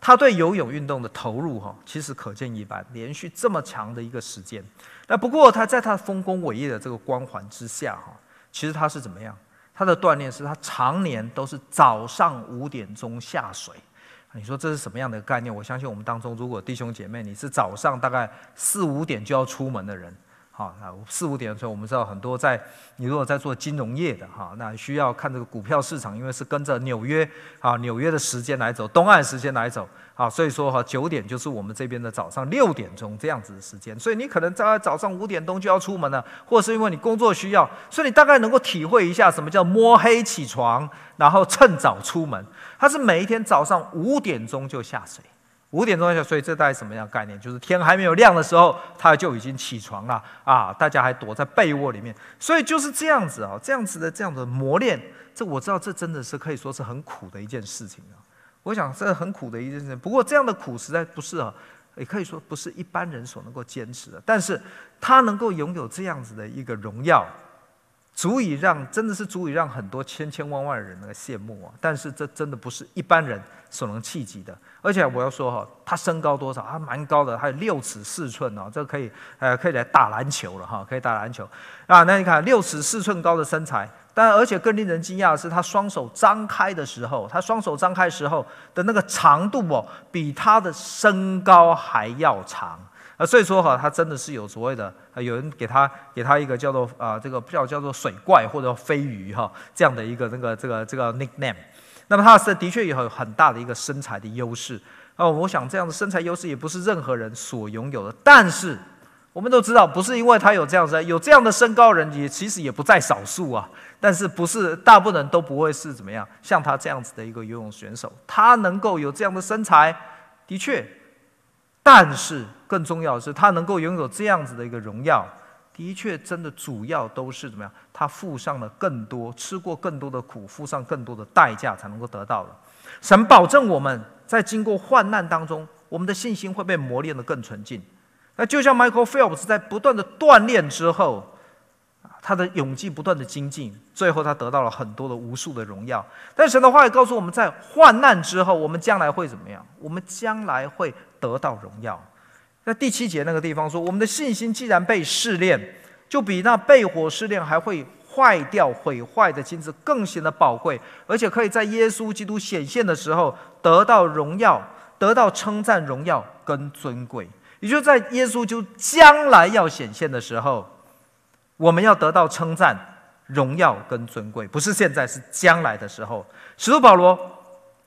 Speaker 4: 他对游泳运动的投入哈，其实可见一斑。连续这么长的一个时间，那不过他在他丰功伟业的这个光环之下哈，其实他是怎么样？他的锻炼是他常年都是早上五点钟下水。你说这是什么样的概念？我相信我们当中，如果弟兄姐妹你是早上大概四五点就要出门的人。好，那四五点的时候，我们知道很多在你如果在做金融业的哈，那需要看这个股票市场，因为是跟着纽约啊纽约的时间来走，东岸时间来走，啊，所以说哈九点就是我们这边的早上六点钟这样子的时间，所以你可能在早上五点钟就要出门了，或者是因为你工作需要，所以你大概能够体会一下什么叫摸黑起床，然后趁早出门，他是每一天早上五点钟就下水。五点钟下，所以这大概什么样的概念？就是天还没有亮的时候，他就已经起床了啊！大家还躲在被窝里面，所以就是这样子啊，这样子的这样的磨练，这我知道，这真的是可以说是很苦的一件事情啊。我想这很苦的一件事情，不过这样的苦实在不是啊，也可以说不是一般人所能够坚持的。但是他能够拥有这样子的一个荣耀。足以让真的是足以让很多千千万万人那个羡慕啊！但是这真的不是一般人所能企及的。而且我要说哈，他身高多少？他蛮高的，还有六尺四寸哦，这可以呃可以来打篮球了哈，可以打篮球啊！那你看六尺四寸高的身材，但而且更令人惊讶的是，他双手张开的时候，他双手张开时候的那个长度哦，比他的身高还要长。啊，所以说哈，他真的是有所谓的，啊有人给他给他一个叫做啊、这个叫叫做水怪或者飞鱼哈这样的一个那个这个这个 nickname。那么他是的确有很大的一个身材的优势哦。我想这样的身材优势也不是任何人所拥有的。但是我们都知道，不是因为他有这样子，有这样的身高人也其实也不在少数啊。但是不是大部分人都不会是怎么样，像他这样子的一个游泳选手，他能够有这样的身材，的确。但是更重要的是，他能够拥有这样子的一个荣耀，的确真的主要都是怎么样？他付上了更多，吃过更多的苦，付上更多的代价才能够得到的。神保证我们在经过患难当中，我们的信心会被磨练得更纯净。那就像 Michael Phelps 在不断的锻炼之后。他的勇气不断的精进，最后他得到了很多的无数的荣耀。但神的话也告诉我们在患难之后，我们将来会怎么样？我们将来会得到荣耀。在第七节那个地方说，我们的信心既然被试炼，就比那被火试炼还会坏掉、毁坏的金子更显得宝贵，而且可以在耶稣基督显现的时候得到荣耀、得到称赞、荣耀跟尊贵。也就在耶稣就将来要显现的时候。我们要得到称赞、荣耀跟尊贵，不是现在，是将来的时候。使徒保罗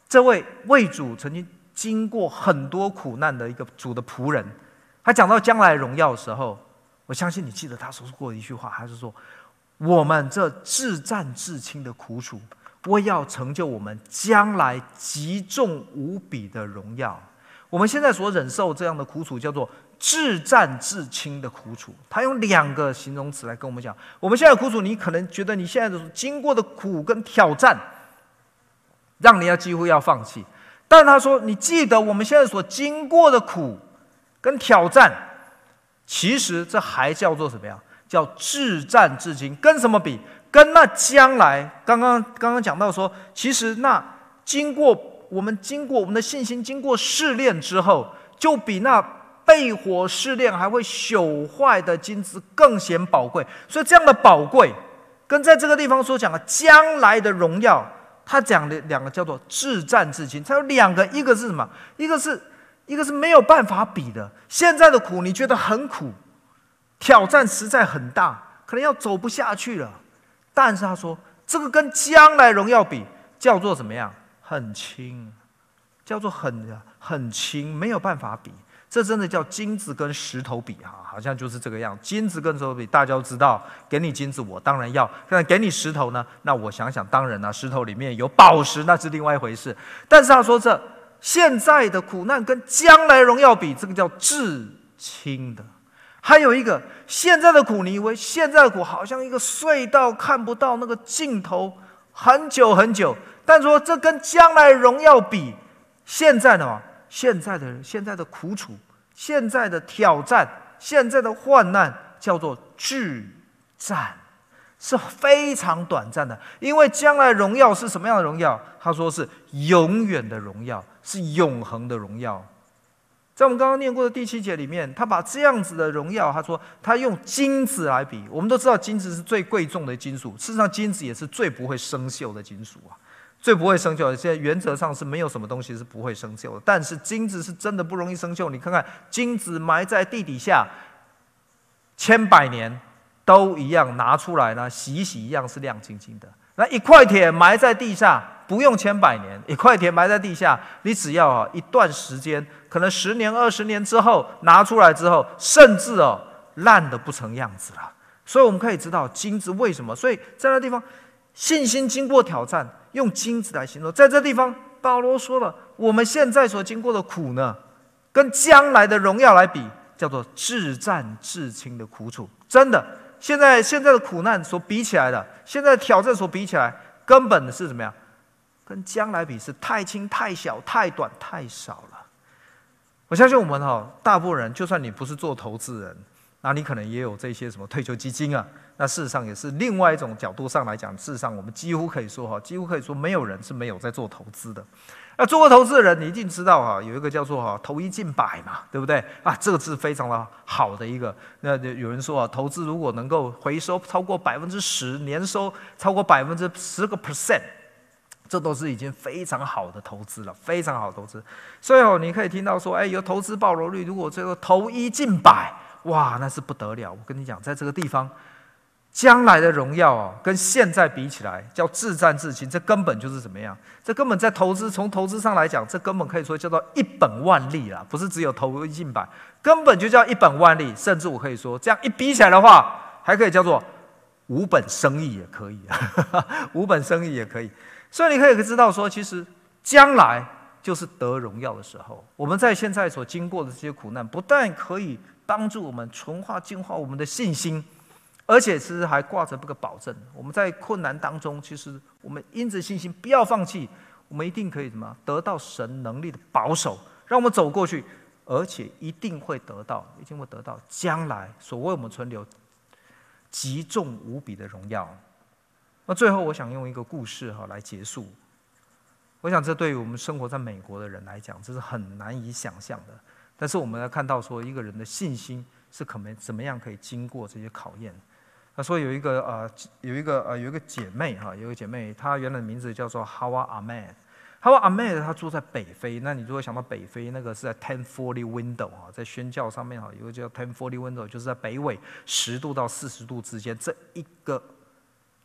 Speaker 4: 这位为主曾经经过很多苦难的一个主的仆人，他讲到将来荣耀的时候，我相信你记得他说过的一句话，他是说：“我们这至战至轻的苦楚，为要成就我们将来极重无比的荣耀。”我们现在所忍受这样的苦楚，叫做。至战至轻的苦楚，他用两个形容词来跟我们讲。我们现在苦楚，你可能觉得你现在的经过的苦跟挑战，让你要几乎要放弃。但他说，你记得我们现在所经过的苦跟挑战，其实这还叫做什么呀？叫至战至今。跟什么比？跟那将来刚刚刚刚讲到说，其实那经过我们经过我们的信心经过试炼之后，就比那。被火试炼还会朽坏的金子更显宝贵，所以这样的宝贵，跟在这个地方所讲的将来的荣耀，他讲的两个叫做至战至今，它有两个，一个是什么？一个是一个是没有办法比的。现在的苦你觉得很苦，挑战实在很大，可能要走不下去了。但是他说，这个跟将来荣耀比，叫做怎么样？很轻，叫做很很轻，没有办法比。这真的叫金子跟石头比哈，好像就是这个样。金子跟石头比，大家都知道，给你金子我当然要，但给你石头呢？那我想想，当然了，石头里面有宝石，那是另外一回事。但是他说这现在的苦难跟将来荣耀比，这个叫至轻的。还有一个现在的苦，你以为现在的苦好像一个隧道，看不到那个尽头，很久很久。但说这跟将来荣耀比，现在呢？现在的人，现在的苦楚，现在的挑战，现在的患难，叫做至战。是非常短暂的，因为将来荣耀是什么样的荣耀？他说是永远的荣耀，是永恒的荣耀。在我们刚刚念过的第七节里面，他把这样子的荣耀，他说他用金子来比。我们都知道金子是最贵重的金属，事实上金子也是最不会生锈的金属啊，最不会生锈的。现在原则上是没有什么东西是不会生锈的，但是金子是真的不容易生锈。你看看金子埋在地底下千百年。都一样，拿出来呢，洗一洗，一样是亮晶晶的。那一块铁埋在地下，不用千百年，一块铁埋在地下，你只要啊一段时间，可能十年、二十年之后拿出来之后，甚至哦烂的不成样子了。所以我们可以知道金子为什么？所以在那地方，信心经过挑战，用金子来形容。在这地方，保罗说了，我们现在所经过的苦呢，跟将来的荣耀来比，叫做至暂至轻的苦楚，真的。现在现在的苦难所比起来的，现在的挑战所比起来，根本的是怎么样？跟将来比是太轻、太小、太短、太少了。我相信我们哈，大部分人，就算你不是做投资人，那你可能也有这些什么退休基金啊。那事实上也是另外一种角度上来讲，事实上我们几乎可以说哈，几乎可以说没有人是没有在做投资的。那做过投资的人，你一定知道哈，有一个叫做哈“投一进百”嘛，对不对啊？这个是非常的好的一个。那有人说啊，投资如果能够回收超过百分之十，年收超过百分之十个 percent，这都是已经非常好的投资了，非常好投资。所以哦，你可以听到说，哎，有投资报酬率，如果这个投一进百，哇，那是不得了。我跟你讲，在这个地方。将来的荣耀啊，跟现在比起来，叫自战自清，这根本就是怎么样？这根本在投资，从投资上来讲，这根本可以说叫做一本万利啦，不是只有投一进百，根本就叫一本万利。甚至我可以说，这样一比起来的话，还可以叫做无本生意也可以啊，[laughs] 无本生意也可以。所以你可以知道说，其实将来就是得荣耀的时候。我们在现在所经过的这些苦难，不但可以帮助我们纯化、净化我们的信心。而且其实还挂着这个保证，我们在困难当中，其实我们因着信心不要放弃，我们一定可以什么得到神能力的保守，让我们走过去，而且一定会得到，一定会得到将来所为我们存留极重无比的荣耀。那最后，我想用一个故事哈来结束。我想这对于我们生活在美国的人来讲，这是很难以想象的。但是我们来看到说，一个人的信心是可能怎么样可以经过这些考验。他说有一个呃，有一个呃，有一个姐妹哈，有一个姐妹，她原来的名字叫做 Hawa Ahmed。Hawa Ahmed 她住在北非，那你如果想到北非，那个是在 Ten Forty Window 啊，在宣教上面哈，有个叫 Ten Forty Window，就是在北纬十度到四十度之间，这一个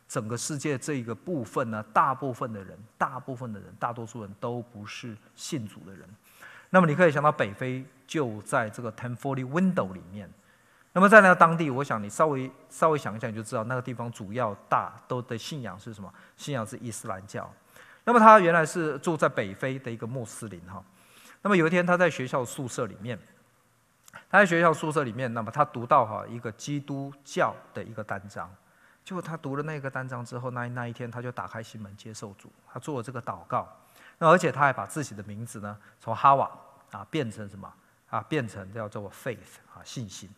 Speaker 4: 整个世界这一个部分呢，大部分的人，大部分的人，大多数人都不是信主的人。那么你可以想到北非就在这个 Ten Forty Window 里面。那么在那个当地，我想你稍微稍微想一想，你就知道那个地方主要大都的信仰是什么？信仰是伊斯兰教。那么他原来是住在北非的一个穆斯林哈。那么有一天他在学校宿舍里面，他在学校宿舍里面，那么他读到哈一个基督教的一个单章，结果他读了那个单章之后，那那一天他就打开心门接受主，他做了这个祷告。那而且他还把自己的名字呢从哈瓦啊变成什么啊变成叫做 faith 啊信心。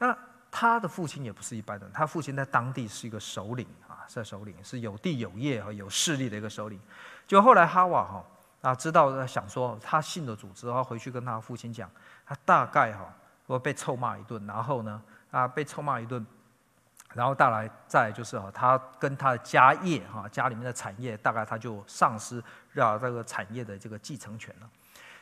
Speaker 4: 那他的父亲也不是一般人，他父亲在当地是一个首领啊，是首领，是有地有业和有势力的一个首领。就后来哈瓦哈啊知道想说他信了主之后，回去跟他父亲讲，他大概哈会被臭骂一顿，然后呢啊被臭骂一顿，然后带来再就是哈他跟他的家业哈家里面的产业大概他就丧失啊这个产业的这个继承权了。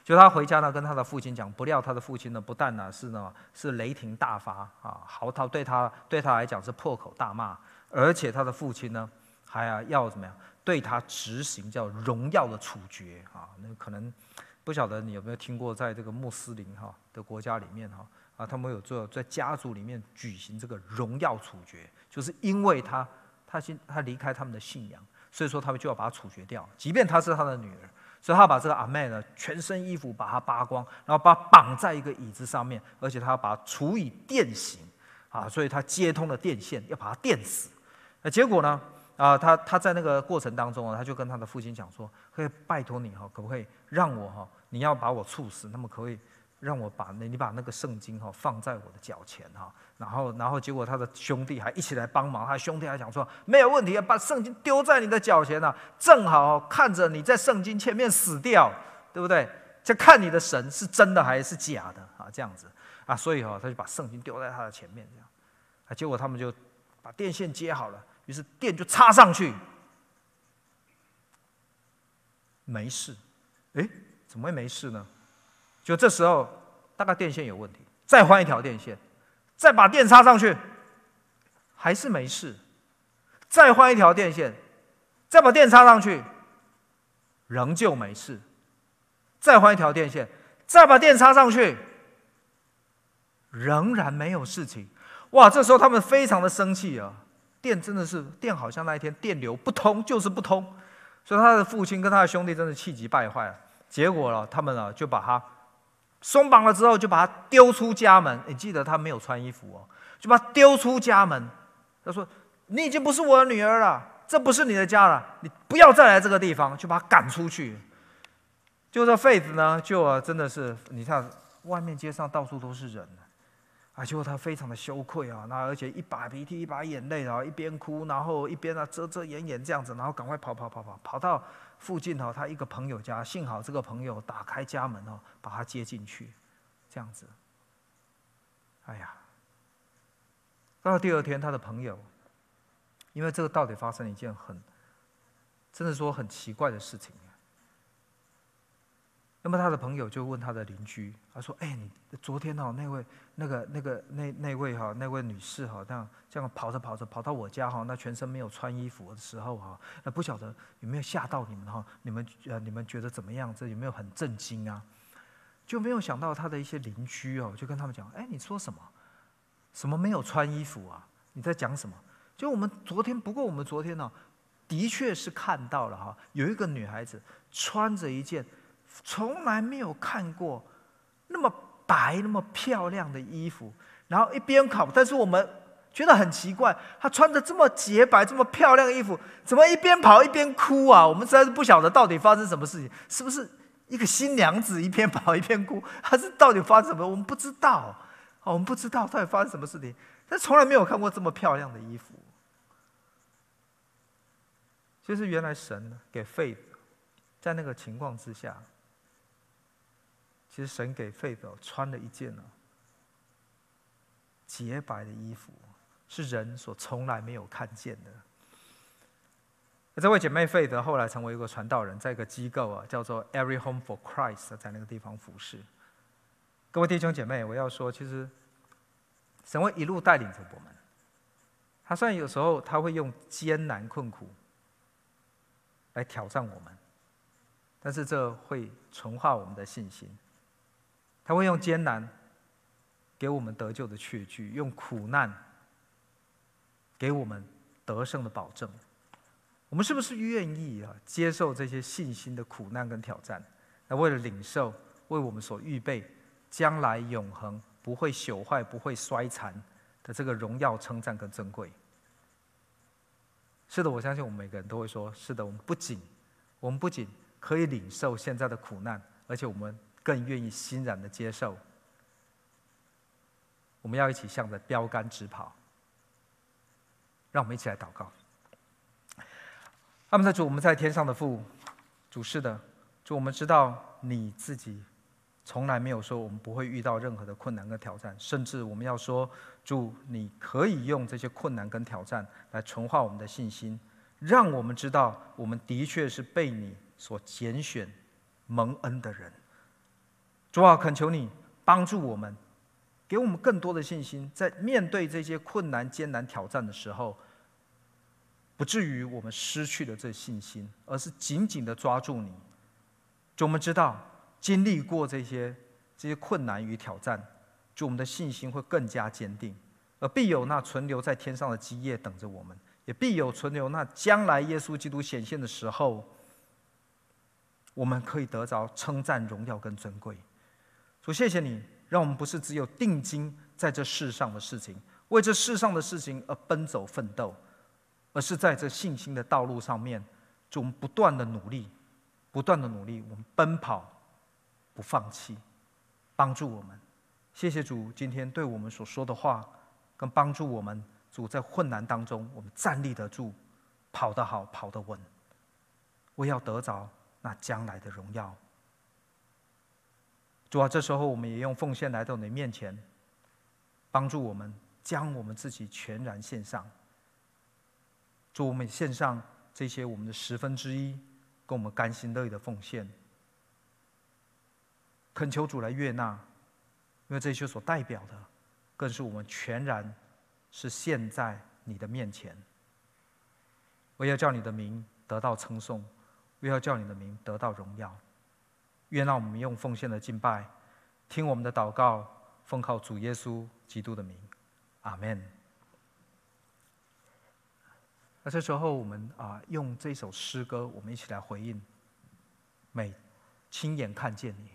Speaker 4: 就他回家呢，跟他的父亲讲，不料他的父亲呢，不但呢是呢是雷霆大发啊，嚎啕对他对他来讲是破口大骂，而且他的父亲呢还要要怎么样对他执行叫荣耀的处决啊？那可能不晓得你有没有听过，在这个穆斯林哈的国家里面哈啊，他们有做在家族里面举行这个荣耀处决，就是因为他他先他离开他们的信仰，所以说他们就要把他处决掉，即便他是他的女儿。所以他把这个阿妹呢，全身衣服把她扒光，然后把绑在一个椅子上面，而且他要把她处以电刑，啊，所以他接通了电线，要把她电死。那结果呢，啊，他他在那个过程当中啊，他就跟他的父亲讲说，可以拜托你哈，可不可以让我哈，你要把我处死，那么可以让我把那你把那个圣经哈放在我的脚前哈，然后然后结果他的兄弟还一起来帮忙，他兄弟还讲说没有问题，把圣经丢在你的脚前呐，正好看着你在圣经前面死掉，对不对？就看你的神是真的还是假的啊，这样子。啊，所以哈他就把圣经丢在他的前面这样，啊，结果他们就把电线接好了，于是电就插上去，没事，哎，怎么会没事呢？就这时候，大概电线有问题，再换一条电线，再把电插上去，还是没事。再换一条电线，再把电插上去，仍旧没事。再换一条电线，再把电插上去，仍然没有事情。哇，这时候他们非常的生气啊！电真的是电，好像那一天电流不通就是不通，所以他的父亲跟他的兄弟真的气急败坏了。结果了，他们啊就把他。松绑了之后，就把他丢出家门。你记得他没有穿衣服哦，就把他丢出家门。他说：“你已经不是我的女儿了，这不是你的家了，你不要再来这个地方。”就把他赶出去。就这废子呢，就啊，真的是你看，外面街上到处都是人啊，结果他非常的羞愧啊，那而且一把鼻涕一把眼泪啊，一边哭，然后一边啊遮遮掩掩这样子，然后赶快跑跑跑跑跑到。附近哈，他一个朋友家，幸好这个朋友打开家门哦，把他接进去，这样子。哎呀，到了第二天，他的朋友，因为这个到底发生了一件很，真的说很奇怪的事情。那么他的朋友就问他的邻居，他说：“哎，你昨天哦，那位那个那个那那位哈，那位女士哈，这样这样跑着跑着跑到我家哈，那全身没有穿衣服的时候哈，那不晓得有没有吓到你们哈？你们呃你们觉得怎么样？这有没有很震惊啊？就没有想到他的一些邻居哦，就跟他们讲：哎，你说什么？什么没有穿衣服啊？你在讲什么？就我们昨天，不过我们昨天呢，的确是看到了哈，有一个女孩子穿着一件。”从来没有看过那么白、那么漂亮的衣服，然后一边跑，但是我们觉得很奇怪，她穿着这么洁白、这么漂亮的衣服，怎么一边跑一边哭啊？我们实在是不晓得到底发生什么事情，是不是一个新娘子一边跑一边哭，还是到底发生什么？我们不知道，我们不知道到底发生什么事情，但从来没有看过这么漂亮的衣服。其实原来神给费在那个情况之下。其实神给费德穿了一件呢洁白的衣服，是人所从来没有看见的。这位姐妹费德后来成为一个传道人，在一个机构啊，叫做 Every Home for Christ，在那个地方服侍。各位弟兄姐妹，我要说，其实神会一路带领着我们。他虽然有时候他会用艰难困苦来挑战我们，但是这会纯化我们的信心。他会用艰难给我们得救的确据，用苦难给我们得胜的保证。我们是不是愿意啊接受这些信心的苦难跟挑战？那为了领受为我们所预备将来永恒不会朽坏、不会衰残的这个荣耀称赞跟珍贵？是的，我相信我们每个人都会说：是的，我们不仅我们不仅可以领受现在的苦难，而且我们。更愿意欣然的接受，我们要一起向着标杆直跑。让我们一起来祷告。阿们，在主，我们在天上的父，主是的，主，我们知道你自己从来没有说我们不会遇到任何的困难跟挑战，甚至我们要说，主，你可以用这些困难跟挑战来纯化我们的信心，让我们知道我们的确是被你所拣选蒙恩的人。主啊，恳求你帮助我们，给我们更多的信心，在面对这些困难、艰难挑战的时候，不至于我们失去了这信心，而是紧紧的抓住你。就我们知道，经历过这些这些困难与挑战，就我们的信心会更加坚定，而必有那存留在天上的基业等着我们，也必有存留那将来耶稣基督显现的时候，我们可以得着称赞、荣耀跟尊贵。主，谢谢你，让我们不是只有定睛在这世上的事情，为这世上的事情而奔走奋斗，而是在这信心的道路上面，主，我们不断的努力，不断的努力，我们奔跑，不放弃。帮助我们。谢谢主今天对我们所说的话，跟帮助我们。主在困难当中，我们站立得住，跑得好，跑得稳。我要得着那将来的荣耀。主啊，这时候我们也用奉献来到你面前，帮助我们将我们自己全然献上。主，我们献上这些我们的十分之一，跟我们甘心乐意的奉献。恳求主来悦纳，因为这些所代表的，更是我们全然是献在你的面前。我要叫你的名得到称颂，我要叫你的名得到荣耀。愿让我们用奉献的敬拜，听我们的祷告，奉靠主耶稣基督的名，阿门。那这时候我们啊，用这首诗歌，我们一起来回应。美亲眼看见你。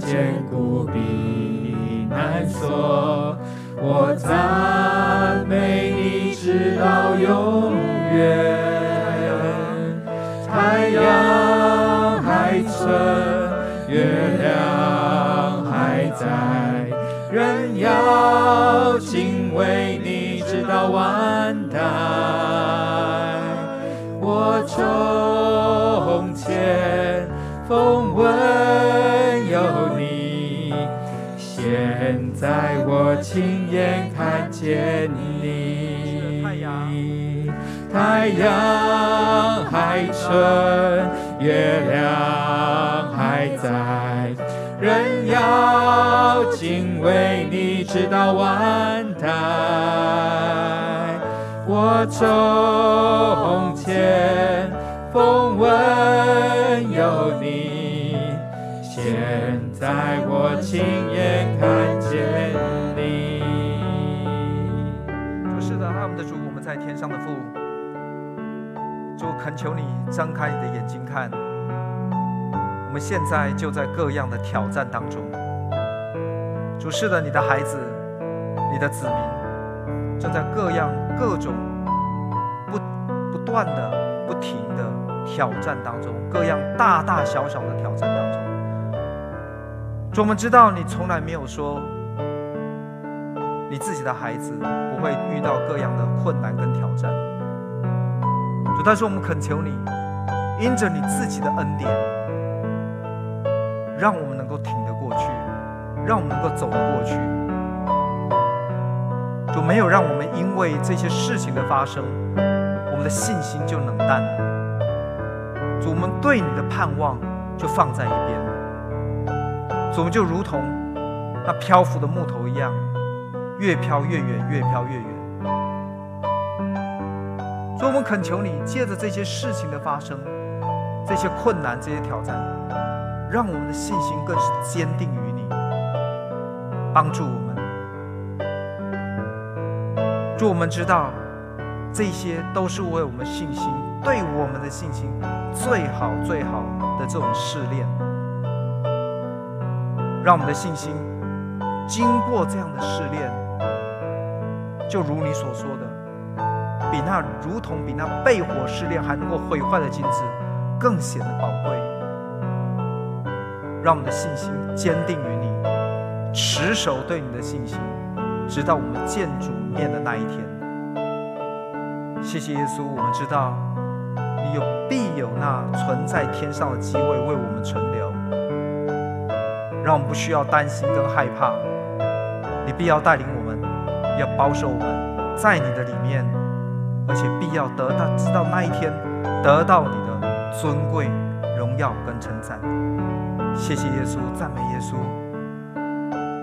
Speaker 4: 坚
Speaker 2: 固避难所我赞美你直到永远太阳还存月亮还
Speaker 4: 在
Speaker 2: 人要敬畏你直到万代我从前风亲眼看见你太阳还存月亮还在人要敬畏你直到万代我从前风闻有你现在我亲
Speaker 4: 上的父，主恳求你张开你的眼睛看，我们现在就在各样的挑战当中，主是的，你的孩子，你的子民，正在各样各种不不断的、不停的挑战当中，各样大大小小的挑战当中。主，我们知道你从来没有说你自己的孩子不会遇到各样的困难跟挑战。主，但是我们恳求你，因着你自己的恩典。让我们能够挺得过去，让我们能够走得过去。主没有让我们因为这些事情的发生，我们的信心就冷淡。主，我们对你的盼望就放在一边。主，我们就如同那漂浮的木头一样，越飘越远，越飘越远。所以，我们恳求你，借着这些事情的发生，这些困难，这些挑战。让我们的信心更是坚定于你，帮助我们。祝我们知道，这些都是为我们信心，对我们的信心最好最好的这种试炼。让我们的信心经过这样的试炼，就如你所说的，比那如同比那被火试炼还能够毁坏的金子，更显得宝贵。让我们的信心坚定于你，持守对你的信心，直到我们见主面的那一天。谢谢耶稣，我们知道你有必有那存在天上的机会为我们存留，让我们不需要担心跟害怕。你必要带领要保守我们在你的里面，而且必要得到，直到那一天得到你的尊贵、荣耀跟称赞。谢谢耶稣，赞美耶稣。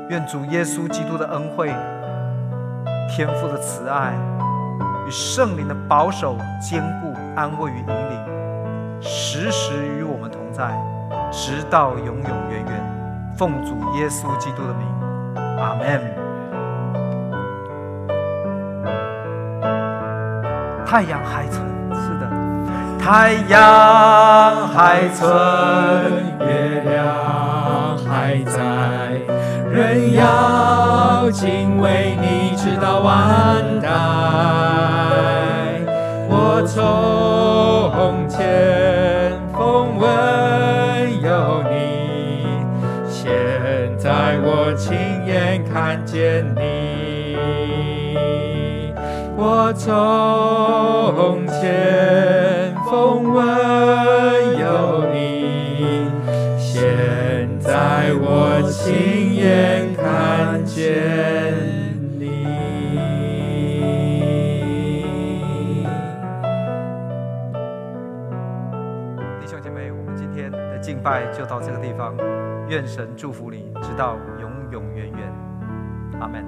Speaker 4: 愿主耶稣基督的恩惠、天父的慈爱与圣灵的保守、坚固、安慰与引领，时时与我们同在，直到永永远远。奉主耶稣基督的名，阿门。太阳还存，是的，太阳还存，
Speaker 2: 月亮还在，人要敬畏你直到万代。我从前风闻有你，现在我亲眼看见从前风闻有你，现在我亲眼看见你。
Speaker 4: 弟兄姐妹，我们今天的敬拜就到这个地方，愿神祝福你，直到永永远远。阿门。